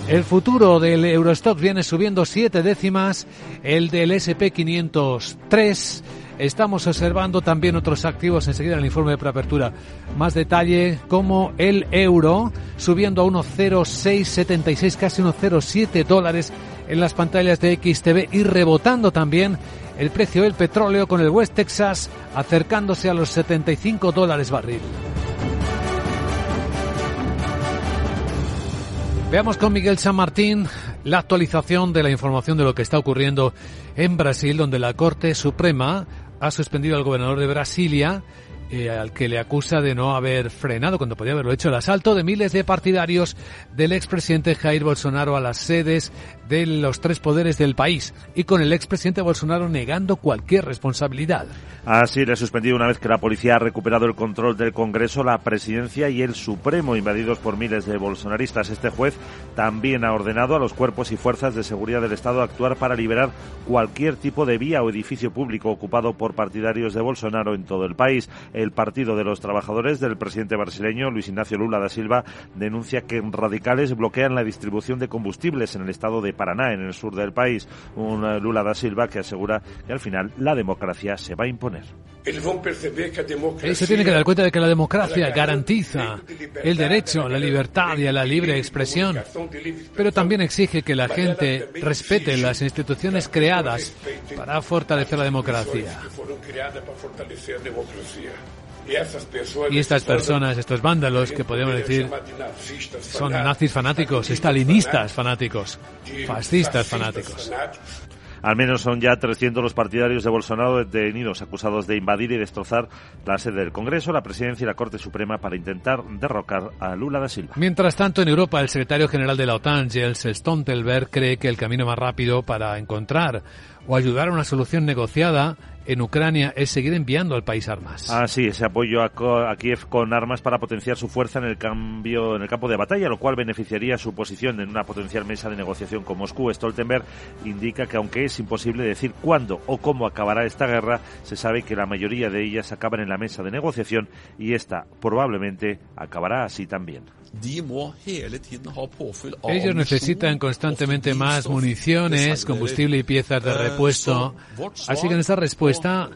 El futuro del Eurostock viene subiendo siete décimas, el del SP503. Estamos observando también otros activos, enseguida en el informe de preapertura. Más detalle, como el euro subiendo a 1,0676, casi 1,07 dólares en las pantallas de XTV y rebotando también el precio del petróleo con el West Texas acercándose a los 75 dólares barril. Veamos con Miguel San Martín la actualización de la información de lo que está ocurriendo en Brasil, donde la Corte Suprema ha suspendido al gobernador de Brasilia eh, al que le acusa de no haber frenado, cuando podía haberlo hecho, el asalto de miles de partidarios del expresidente Jair Bolsonaro a las sedes de los tres poderes del país y con el expresidente Bolsonaro negando cualquier responsabilidad. Así le ha suspendido una vez que la policía ha recuperado el control del Congreso, la presidencia y el Supremo invadidos por miles de bolsonaristas. Este juez también ha ordenado a los cuerpos y fuerzas de seguridad del Estado actuar para liberar cualquier tipo de vía o edificio público ocupado por partidarios de Bolsonaro en todo el país. El Partido de los Trabajadores del presidente brasileño Luis Ignacio Lula da Silva denuncia que radicales bloquean la distribución de combustibles en el estado de Paraná, en el sur del país. Un Lula da Silva que asegura que al final la democracia se va a imponer. Él se tiene que dar cuenta de que la democracia garantiza el derecho a la libertad y a la libre expresión, pero también exige que la gente respete las instituciones creadas para fortalecer la democracia. Y estas personas, estos vándalos que podemos decir son nazis fanáticos, estalinistas fanáticos, fascistas fanáticos. Al menos son ya 300 los partidarios de Bolsonaro detenidos, acusados de invadir y destrozar la sede del Congreso, la Presidencia y la Corte Suprema para intentar derrocar a Lula da Silva. Mientras tanto, en Europa, el secretario general de la OTAN, Jens Stoltenberg, cree que el camino más rápido para encontrar o ayudar a una solución negociada en Ucrania es seguir enviando al país armas. Ah, sí, ese apoyo a, Kiev con armas para potenciar su fuerza en el cambio en el campo de batalla, lo cual beneficiaría su posición en una potencial mesa de negociación con Moscú. Stoltenberg indica que aunque es imposible decir cuándo o cómo acabará esta guerra, se sabe que la mayoría de ellas acaban en la mesa de negociación y esta probablemente acabará así también. Ellos necesitan constantemente más municiones, combustible y piezas de repuesto. Así que esta respuesta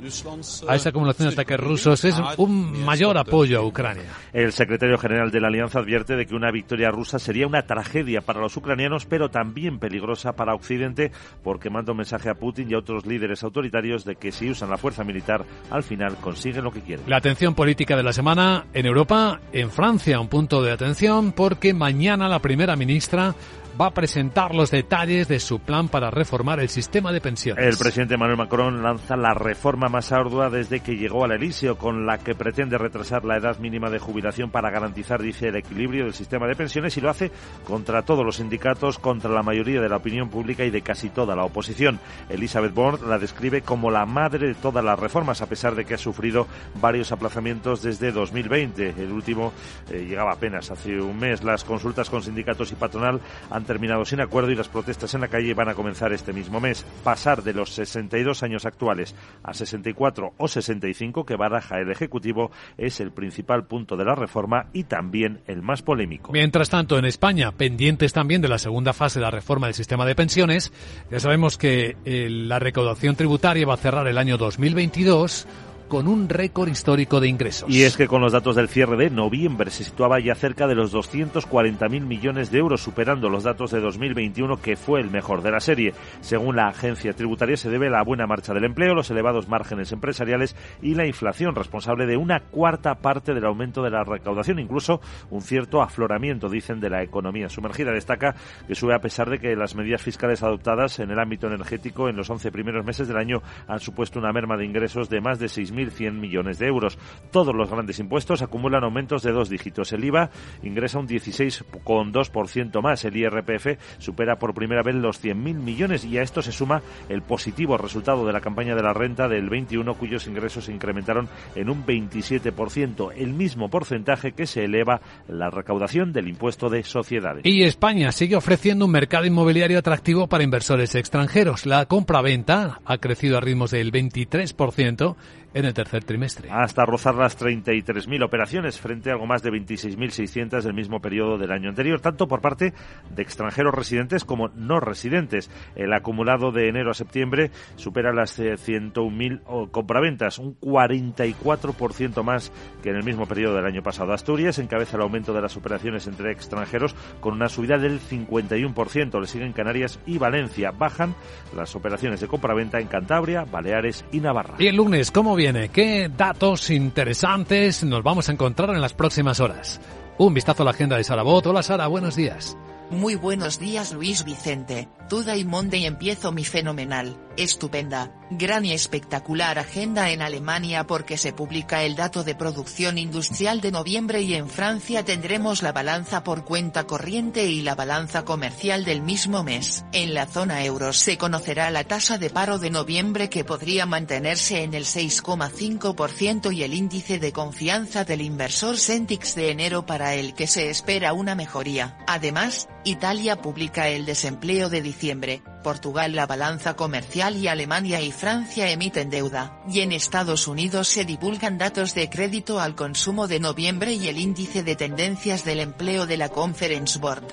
a esa acumulación de ataques rusos es un mayor apoyo a Ucrania. El secretario general de la Alianza advierte de que una victoria rusa sería una tragedia para los ucranianos, pero también peligrosa para Occidente, porque manda un mensaje a Putin y a otros líderes autoritarios de que si usan la fuerza militar, al final consiguen lo que quieren. La atención política de la semana en Europa, en Francia, un punto de atención porque mañana la primera ministra va a presentar los detalles de su plan para reformar el sistema de pensiones. El presidente Manuel Macron lanza la reforma más ardua desde que llegó al Elíseo, con la que pretende retrasar la edad mínima de jubilación para garantizar, dice, el equilibrio del sistema de pensiones y lo hace contra todos los sindicatos, contra la mayoría de la opinión pública y de casi toda la oposición. Elizabeth Borne la describe como la madre de todas las reformas, a pesar de que ha sufrido varios aplazamientos desde 2020. El último eh, llegaba apenas hace un mes. Las consultas con sindicatos y patronal han terminado sin acuerdo y las protestas en la calle van a comenzar este mismo mes. Pasar de los 62 años actuales a 64 o 65 que baraja el Ejecutivo es el principal punto de la reforma y también el más polémico. Mientras tanto, en España, pendientes también de la segunda fase de la reforma del sistema de pensiones, ya sabemos que eh, la recaudación tributaria va a cerrar el año 2022 con un récord histórico de ingresos. Y es que con los datos del cierre de noviembre se situaba ya cerca de los 240.000 millones de euros, superando los datos de 2021, que fue el mejor de la serie. Según la agencia tributaria, se debe la buena marcha del empleo, los elevados márgenes empresariales y la inflación, responsable de una cuarta parte del aumento de la recaudación, incluso un cierto afloramiento, dicen, de la economía sumergida. Destaca que sube a pesar de que las medidas fiscales adoptadas en el ámbito energético en los 11 primeros meses del año han supuesto una merma de ingresos de más de 6.000 1.100 millones de euros. Todos los grandes impuestos acumulan aumentos de dos dígitos. El IVA ingresa un 16,2% más. El IRPF supera por primera vez los 100.000 millones y a esto se suma el positivo resultado de la campaña de la renta del 21 cuyos ingresos se incrementaron en un 27%, el mismo porcentaje que se eleva la recaudación del impuesto de sociedades. Y España sigue ofreciendo un mercado inmobiliario atractivo para inversores extranjeros. La compra-venta ha crecido a ritmos del 23% en el tercer trimestre. Hasta rozar las 33.000 operaciones frente a algo más de 26.600 del mismo periodo del año anterior, tanto por parte de extranjeros residentes como no residentes. El acumulado de enero a septiembre supera las 101.000 eh, compraventas, un 44% más que en el mismo periodo del año pasado. Asturias encabeza el aumento de las operaciones entre extranjeros con una subida del 51%. Le siguen Canarias y Valencia. Bajan las operaciones de compraventa en Cantabria, Baleares y Navarra. Y el lunes, ¿cómo viene? ¿Qué datos interesantes nos vamos a encontrar en las próximas horas? Un vistazo a la agenda de Sara Bot. Hola Sara, buenos días. Muy buenos días Luis Vicente, Toda y Monday empiezo mi fenomenal, estupenda, gran y espectacular agenda en Alemania porque se publica el dato de producción industrial de noviembre y en Francia tendremos la balanza por cuenta corriente y la balanza comercial del mismo mes. En la zona euro se conocerá la tasa de paro de noviembre que podría mantenerse en el 6,5% y el índice de confianza del inversor Centix de enero para el que se espera una mejoría. Además, Italia publica el desempleo de diciembre, Portugal la balanza comercial y Alemania y Francia emiten deuda, y en Estados Unidos se divulgan datos de crédito al consumo de noviembre y el índice de tendencias del empleo de la Conference Board.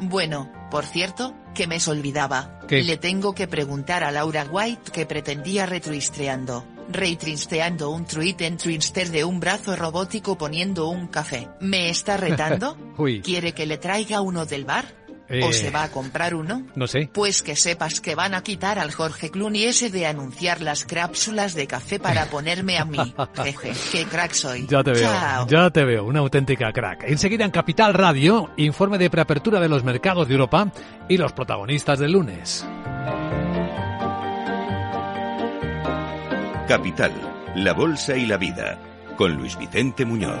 Bueno, por cierto, que me olvidaba. Le tengo que preguntar a Laura White que pretendía retuistreando, retristeando un tweet en Twitter de un brazo robótico poniendo un café. ¿Me está retando? ¿Quiere que le traiga uno del bar? ¿O se eh, va a comprar uno? No sé. Pues que sepas que van a quitar al Jorge Clooney ese de anunciar las cápsulas de café para ponerme a mí. Jeje, qué crack soy. Ya te veo, ya te veo, una auténtica crack. Enseguida en Capital Radio, informe de preapertura de los mercados de Europa y los protagonistas del lunes. Capital, la Bolsa y la Vida, con Luis Vicente Muñoz.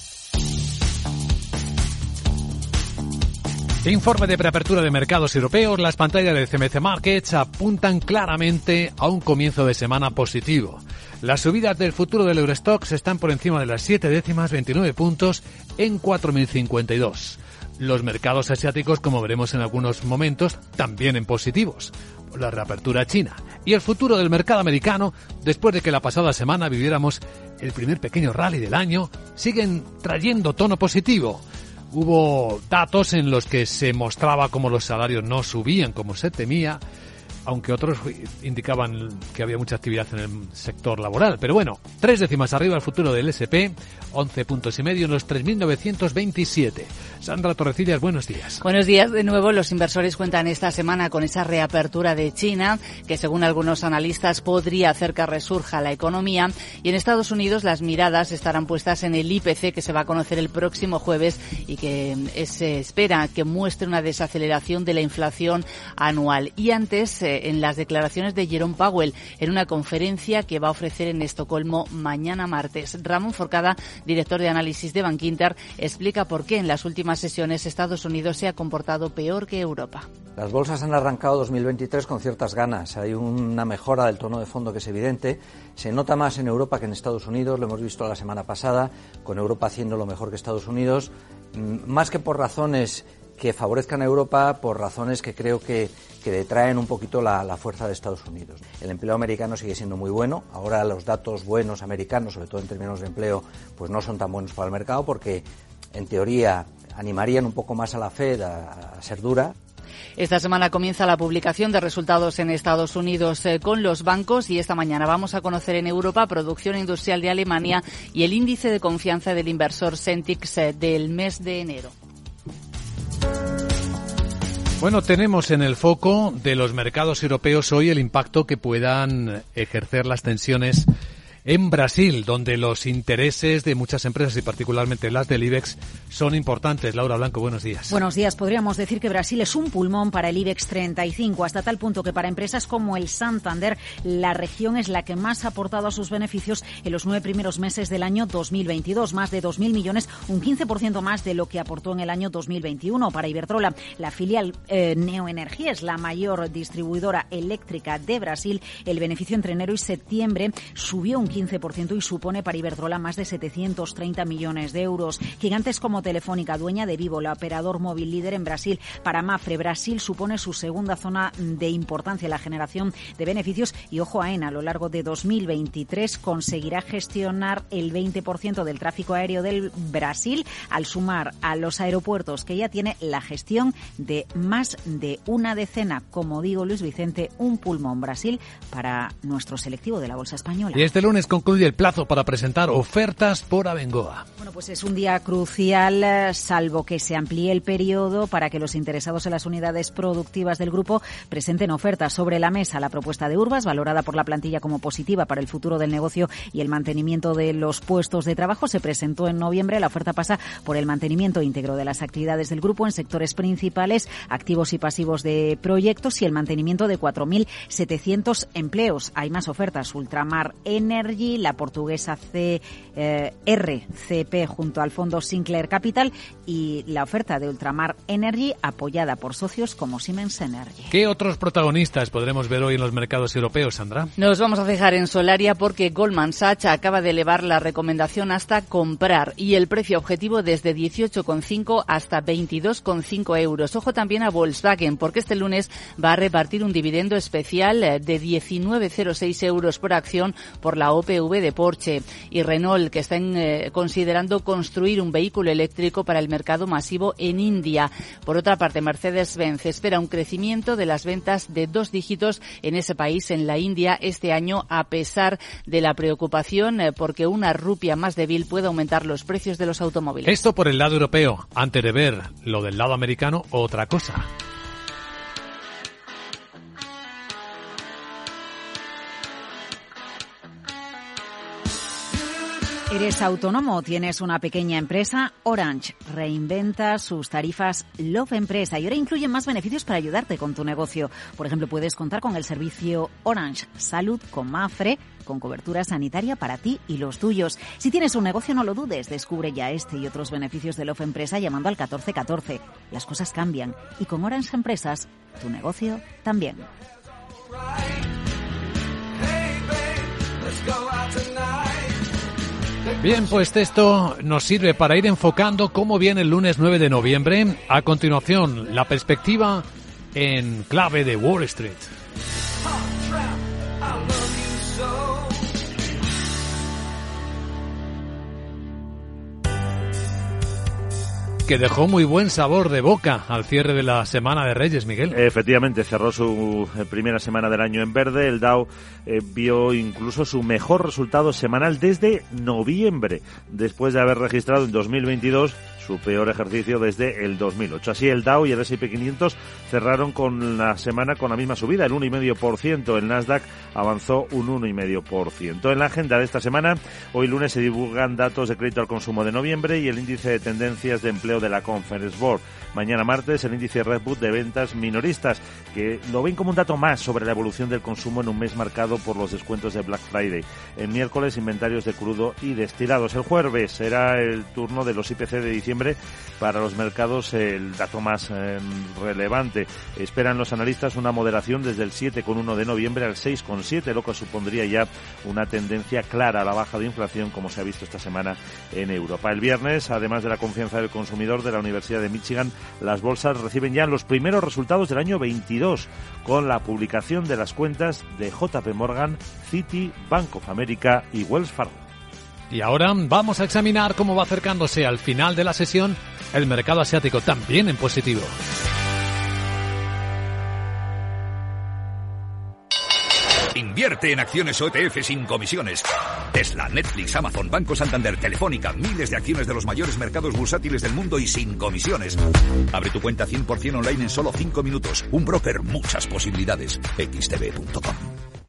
Informe de preapertura de mercados europeos. Las pantallas de CMC Markets apuntan claramente a un comienzo de semana positivo. Las subidas del futuro del Eurostox están por encima de las 7 décimas, 29 puntos en 4.052. Los mercados asiáticos, como veremos en algunos momentos, también en positivos. La reapertura china. Y el futuro del mercado americano, después de que la pasada semana viviéramos el primer pequeño rally del año, siguen trayendo tono positivo. Hubo datos en los que se mostraba como los salarios no subían como se temía, aunque otros indicaban que había mucha actividad en el sector laboral. Pero bueno, tres décimas arriba el futuro del SP, 11 puntos y medio en los 3.927. Sandra Torrecillas, buenos días. Buenos días de nuevo. Los inversores cuentan esta semana con esa reapertura de China, que según algunos analistas podría hacer que resurja la economía. Y en Estados Unidos las miradas estarán puestas en el IPC, que se va a conocer el próximo jueves y que eh, se espera que muestre una desaceleración de la inflación anual. Y antes, eh, en las declaraciones de Jerome Powell, en una conferencia que va a ofrecer en Estocolmo mañana martes. Ramón Forcada director de análisis de Bankinter, explica por qué en las últimas sesiones Estados Unidos se ha comportado peor que Europa. Las bolsas han arrancado 2023 con ciertas ganas. Hay una mejora del tono de fondo que es evidente. Se nota más en Europa que en Estados Unidos. Lo hemos visto la semana pasada, con Europa haciendo lo mejor que Estados Unidos. Mm, más que por razones que favorezcan a Europa por razones que creo que, detraen un poquito la, la, fuerza de Estados Unidos. El empleo americano sigue siendo muy bueno. Ahora los datos buenos americanos, sobre todo en términos de empleo, pues no son tan buenos para el mercado porque, en teoría, animarían un poco más a la Fed a, ser dura. Esta semana comienza la publicación de resultados en Estados Unidos eh, con los bancos y esta mañana vamos a conocer en Europa producción industrial de Alemania y el índice de confianza del inversor Centix eh, del mes de enero. Bueno, tenemos en el foco de los mercados europeos hoy el impacto que puedan ejercer las tensiones en Brasil, donde los intereses de muchas empresas y particularmente las del IBEX son importantes. Laura Blanco, buenos días. Buenos días. Podríamos decir que Brasil es un pulmón para el IBEX 35, hasta tal punto que para empresas como el Santander, la región es la que más ha aportado a sus beneficios en los nueve primeros meses del año 2022, más de 2.000 millones, un 15% más de lo que aportó en el año 2021. Para Ibertrola, la filial eh, Neoenergía es la mayor distribuidora eléctrica de Brasil. El beneficio entre enero y septiembre subió un 15% y supone para Iberdrola más de 730 millones de euros. Gigantes como Telefónica, dueña de Vivo, la operador móvil líder en Brasil, para Mafre, Brasil supone su segunda zona de importancia la generación de beneficios y ojo a ENA, a lo largo de 2023 conseguirá gestionar el 20% del tráfico aéreo del Brasil al sumar a los aeropuertos que ya tiene la gestión de más de una decena, como digo Luis Vicente, un pulmón Brasil para nuestro selectivo de la Bolsa Española. Y este lunes concluye el plazo para presentar ofertas por Abengoa. Bueno, pues es un día crucial, eh, salvo que se amplíe el periodo para que los interesados en las unidades productivas del grupo presenten ofertas sobre la mesa. La propuesta de Urbas, valorada por la plantilla como positiva para el futuro del negocio y el mantenimiento de los puestos de trabajo, se presentó en noviembre. La oferta pasa por el mantenimiento íntegro de las actividades del grupo en sectores principales, activos y pasivos de proyectos y el mantenimiento de 4.700 empleos. Hay más ofertas. Ultramar Energy Energy, la portuguesa C, eh, RCP junto al fondo Sinclair Capital y la oferta de Ultramar Energy apoyada por socios como Siemens Energy. ¿Qué otros protagonistas podremos ver hoy en los mercados europeos, Sandra? Nos vamos a fijar en Solaria porque Goldman Sachs acaba de elevar la recomendación hasta comprar y el precio objetivo desde 18,5 hasta 22,5 euros. Ojo también a Volkswagen porque este lunes va a repartir un dividendo especial de 19,06 euros por acción por la OPV de Porsche y Renault que están eh, considerando construir un vehículo eléctrico para el mercado masivo en India. Por otra parte, Mercedes-Benz espera un crecimiento de las ventas de dos dígitos en ese país, en la India, este año, a pesar de la preocupación eh, porque una rupia más débil puede aumentar los precios de los automóviles. Esto por el lado europeo, antes de ver lo del lado americano, otra cosa. ¿Eres autónomo tienes una pequeña empresa? Orange reinventa sus tarifas Love Empresa y ahora incluye más beneficios para ayudarte con tu negocio. Por ejemplo, puedes contar con el servicio Orange Salud con Mafre con cobertura sanitaria para ti y los tuyos. Si tienes un negocio, no lo dudes. Descubre ya este y otros beneficios de Love Empresa llamando al 1414. Las cosas cambian y con Orange Empresas, tu negocio también. Bien, pues esto nos sirve para ir enfocando cómo viene el lunes 9 de noviembre. A continuación, la perspectiva en clave de Wall Street. Que dejó muy buen sabor de boca al cierre de la semana de Reyes, Miguel. Efectivamente, cerró su eh, primera semana del año en verde. El Dow eh, vio incluso su mejor resultado semanal desde noviembre, después de haber registrado en 2022 su peor ejercicio desde el 2008. Así el Dow y el S&P 500 cerraron con la semana con la misma subida, el 1,5%. El Nasdaq avanzó un 1,5%. En la agenda de esta semana, hoy lunes se divulgan datos de crédito al consumo de noviembre y el índice de tendencias de empleo de la Conference Board. Mañana martes el índice Redbook de ventas minoristas, que lo ven como un dato más sobre la evolución del consumo en un mes marcado por los descuentos de Black Friday. El miércoles inventarios de crudo y destilados. El jueves será el turno de los IPC de diciembre para los mercados el dato más eh, relevante. Esperan los analistas una moderación desde el 7,1 de noviembre al 6,7, lo que supondría ya una tendencia clara a la baja de inflación como se ha visto esta semana en Europa. El viernes, además de la confianza del consumidor de la Universidad de Michigan, las bolsas reciben ya los primeros resultados del año 22 con la publicación de las cuentas de JP Morgan, Citi, Bank of America y Wells Fargo. Y ahora vamos a examinar cómo va acercándose al final de la sesión el mercado asiático también en positivo. Invierte en acciones OETF sin comisiones. Tesla, Netflix, Amazon, Banco Santander, Telefónica, miles de acciones de los mayores mercados bursátiles del mundo y sin comisiones. Abre tu cuenta 100% online en solo 5 minutos. Un broker, muchas posibilidades. xtb.com.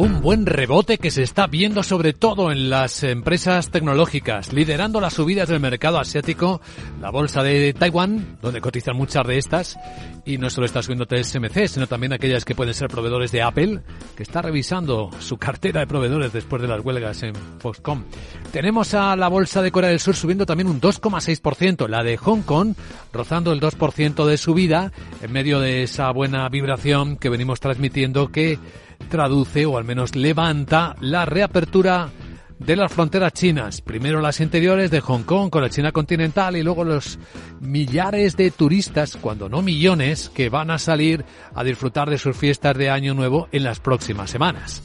Un buen rebote que se está viendo sobre todo en las empresas tecnológicas, liderando las subidas del mercado asiático, la bolsa de Taiwán, donde cotizan muchas de estas, y no solo está subiendo TSMC, sino también aquellas que pueden ser proveedores de Apple, que está revisando su cartera de proveedores después de las huelgas en Foxconn. Tenemos a la bolsa de Corea del Sur subiendo también un 2,6%, la de Hong Kong rozando el 2% de subida, en medio de esa buena vibración que venimos transmitiendo que traduce o al menos levanta la reapertura de las fronteras chinas. Primero las interiores de Hong Kong con la China continental y luego los millares de turistas, cuando no millones, que van a salir a disfrutar de sus fiestas de Año Nuevo en las próximas semanas.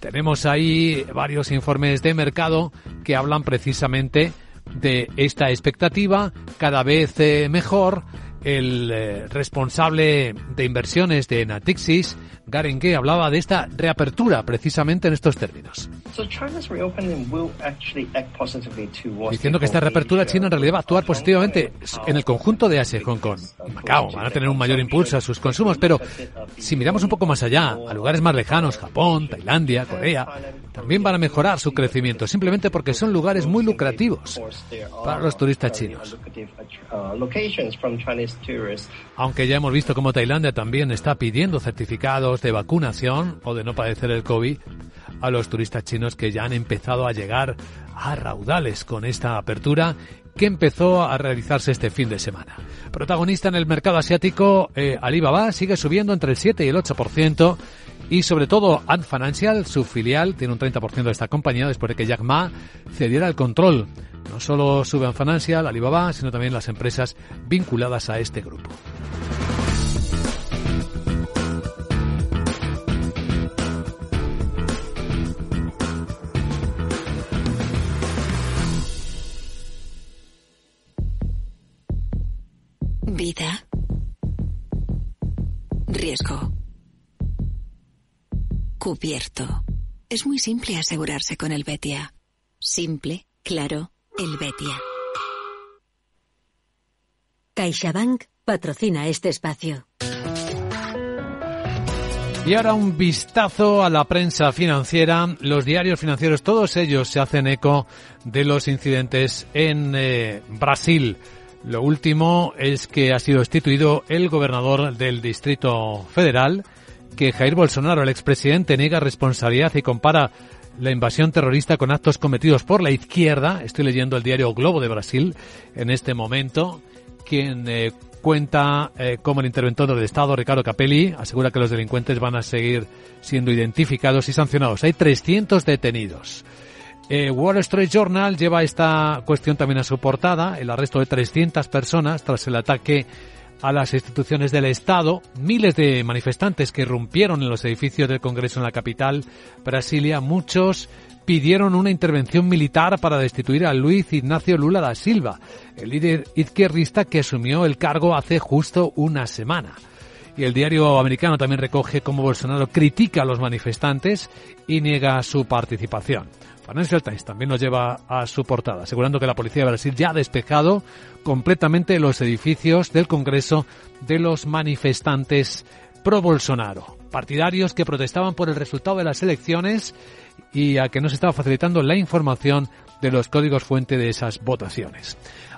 Tenemos ahí varios informes de mercado que hablan precisamente de esta expectativa cada vez eh, mejor. El eh, responsable de inversiones de Natixis Garengue hablaba de esta reapertura precisamente en estos términos. Diciendo que esta reapertura china en realidad va a actuar positivamente en el conjunto de Asia, Hong Kong y Macao. Van a tener un mayor impulso a sus consumos, pero si miramos un poco más allá, a lugares más lejanos, Japón, Tailandia, Corea, también van a mejorar su crecimiento, simplemente porque son lugares muy lucrativos para los turistas chinos. Aunque ya hemos visto cómo Tailandia también está pidiendo certificados de vacunación o de no padecer el COVID a los turistas chinos que ya han empezado a llegar a raudales con esta apertura que empezó a realizarse este fin de semana. Protagonista en el mercado asiático, eh, Alibaba sigue subiendo entre el 7 y el 8% y sobre todo Ant Financial, su filial, tiene un 30% de esta compañía después de que Jack Ma cediera el control. No solo sube Ant Financial, Alibaba, sino también las empresas vinculadas a este grupo. Vida. Riesgo. Cubierto. Es muy simple asegurarse con el Betia. Simple, claro, el Betia. CaixaBank patrocina este espacio. Y ahora un vistazo a la prensa financiera. Los diarios financieros, todos ellos se hacen eco de los incidentes en eh, Brasil. Lo último es que ha sido destituido el gobernador del Distrito Federal, que Jair Bolsonaro, el expresidente, niega responsabilidad y compara la invasión terrorista con actos cometidos por la izquierda. Estoy leyendo el diario Globo de Brasil en este momento, quien eh, cuenta eh, como el interventor del Estado, Ricardo Capelli, asegura que los delincuentes van a seguir siendo identificados y sancionados. Hay 300 detenidos. Eh, Wall Street Journal lleva esta cuestión también a su portada, el arresto de 300 personas tras el ataque a las instituciones del Estado. Miles de manifestantes que irrumpieron en los edificios del Congreso en la capital, Brasilia, muchos pidieron una intervención militar para destituir a Luis Ignacio Lula da Silva, el líder izquierdista que asumió el cargo hace justo una semana. Y el diario americano también recoge cómo Bolsonaro critica a los manifestantes y niega su participación. Financial Times también nos lleva a su portada, asegurando que la policía de Brasil ya ha despejado completamente los edificios del Congreso de los manifestantes pro Bolsonaro, partidarios que protestaban por el resultado de las elecciones y a que no se estaba facilitando la información de los códigos fuente de esas votaciones.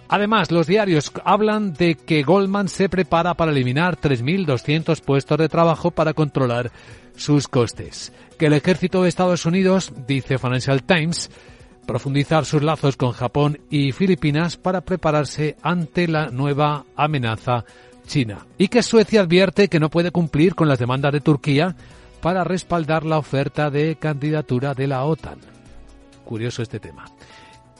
Además, los diarios hablan de que Goldman se prepara para eliminar 3.200 puestos de trabajo para controlar sus costes. Que el ejército de Estados Unidos, dice Financial Times, profundizar sus lazos con Japón y Filipinas para prepararse ante la nueva amenaza china. Y que Suecia advierte que no puede cumplir con las demandas de Turquía para respaldar la oferta de candidatura de la OTAN. Curioso este tema.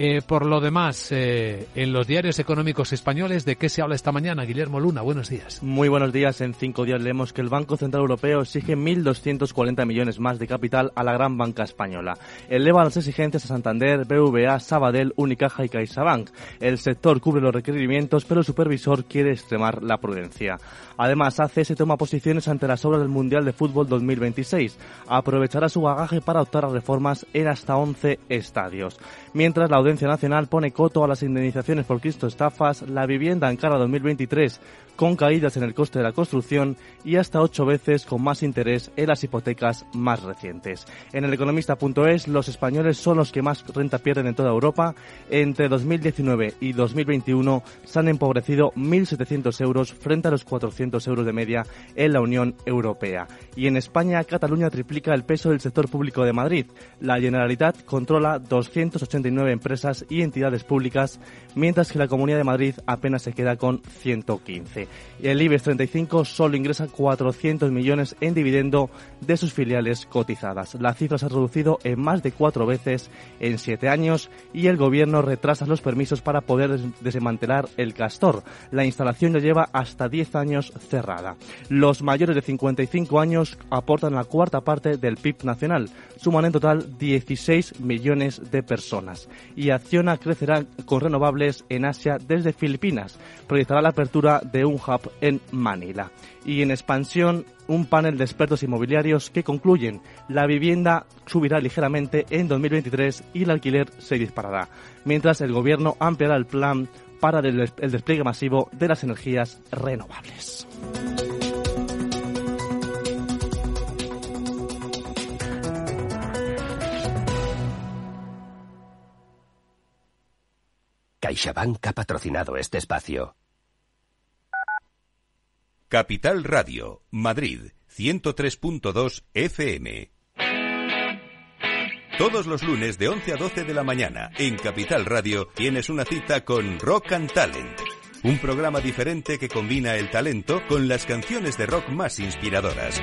Eh, por lo demás, eh, en los diarios económicos españoles, ¿de qué se habla esta mañana? Guillermo Luna, buenos días. Muy buenos días. En cinco días leemos que el Banco Central Europeo exige 1.240 millones más de capital a la gran banca española. Eleva las exigencias a Santander, BVA, Sabadell, Unicaja y CaixaBank. El sector cubre los requerimientos, pero el supervisor quiere extremar la prudencia. Además, ACS toma posiciones ante las obras del Mundial de Fútbol 2026. Aprovechará su bagaje para optar a reformas en hasta 11 estadios. Mientras la Audiencia Nacional pone coto a las indemnizaciones por Cristo estafas, la vivienda en cara 2023 con caídas en el coste de la construcción y hasta ocho veces con más interés en las hipotecas más recientes. En el economista.es, los españoles son los que más renta pierden en toda Europa. Entre 2019 y 2021 se han empobrecido 1.700 euros frente a los 400 euros de media en la Unión Europea. Y en España, Cataluña triplica el peso del sector público de Madrid. La Generalitat controla 289 empresas y entidades públicas, mientras que la Comunidad de Madrid apenas se queda con 115 y el IBEX 35 solo ingresa 400 millones en dividendo de sus filiales cotizadas. La cifra se ha reducido en más de cuatro veces en siete años y el gobierno retrasa los permisos para poder desmantelar el castor. La instalación ya lleva hasta 10 años cerrada. Los mayores de 55 años aportan la cuarta parte del PIB nacional. Suman en total 16 millones de personas. y Acciona crecerá con renovables en Asia desde Filipinas. Proyectará la apertura de un hub en Manila. Y en expansión, un panel de expertos inmobiliarios que concluyen la vivienda subirá ligeramente en 2023 y el alquiler se disparará, mientras el gobierno ampliará el plan para el despliegue masivo de las energías renovables. CaixaBank ha patrocinado este espacio. Capital Radio, Madrid, 103.2 FM. Todos los lunes de 11 a 12 de la mañana en Capital Radio tienes una cita con Rock and Talent. Un programa diferente que combina el talento con las canciones de rock más inspiradoras.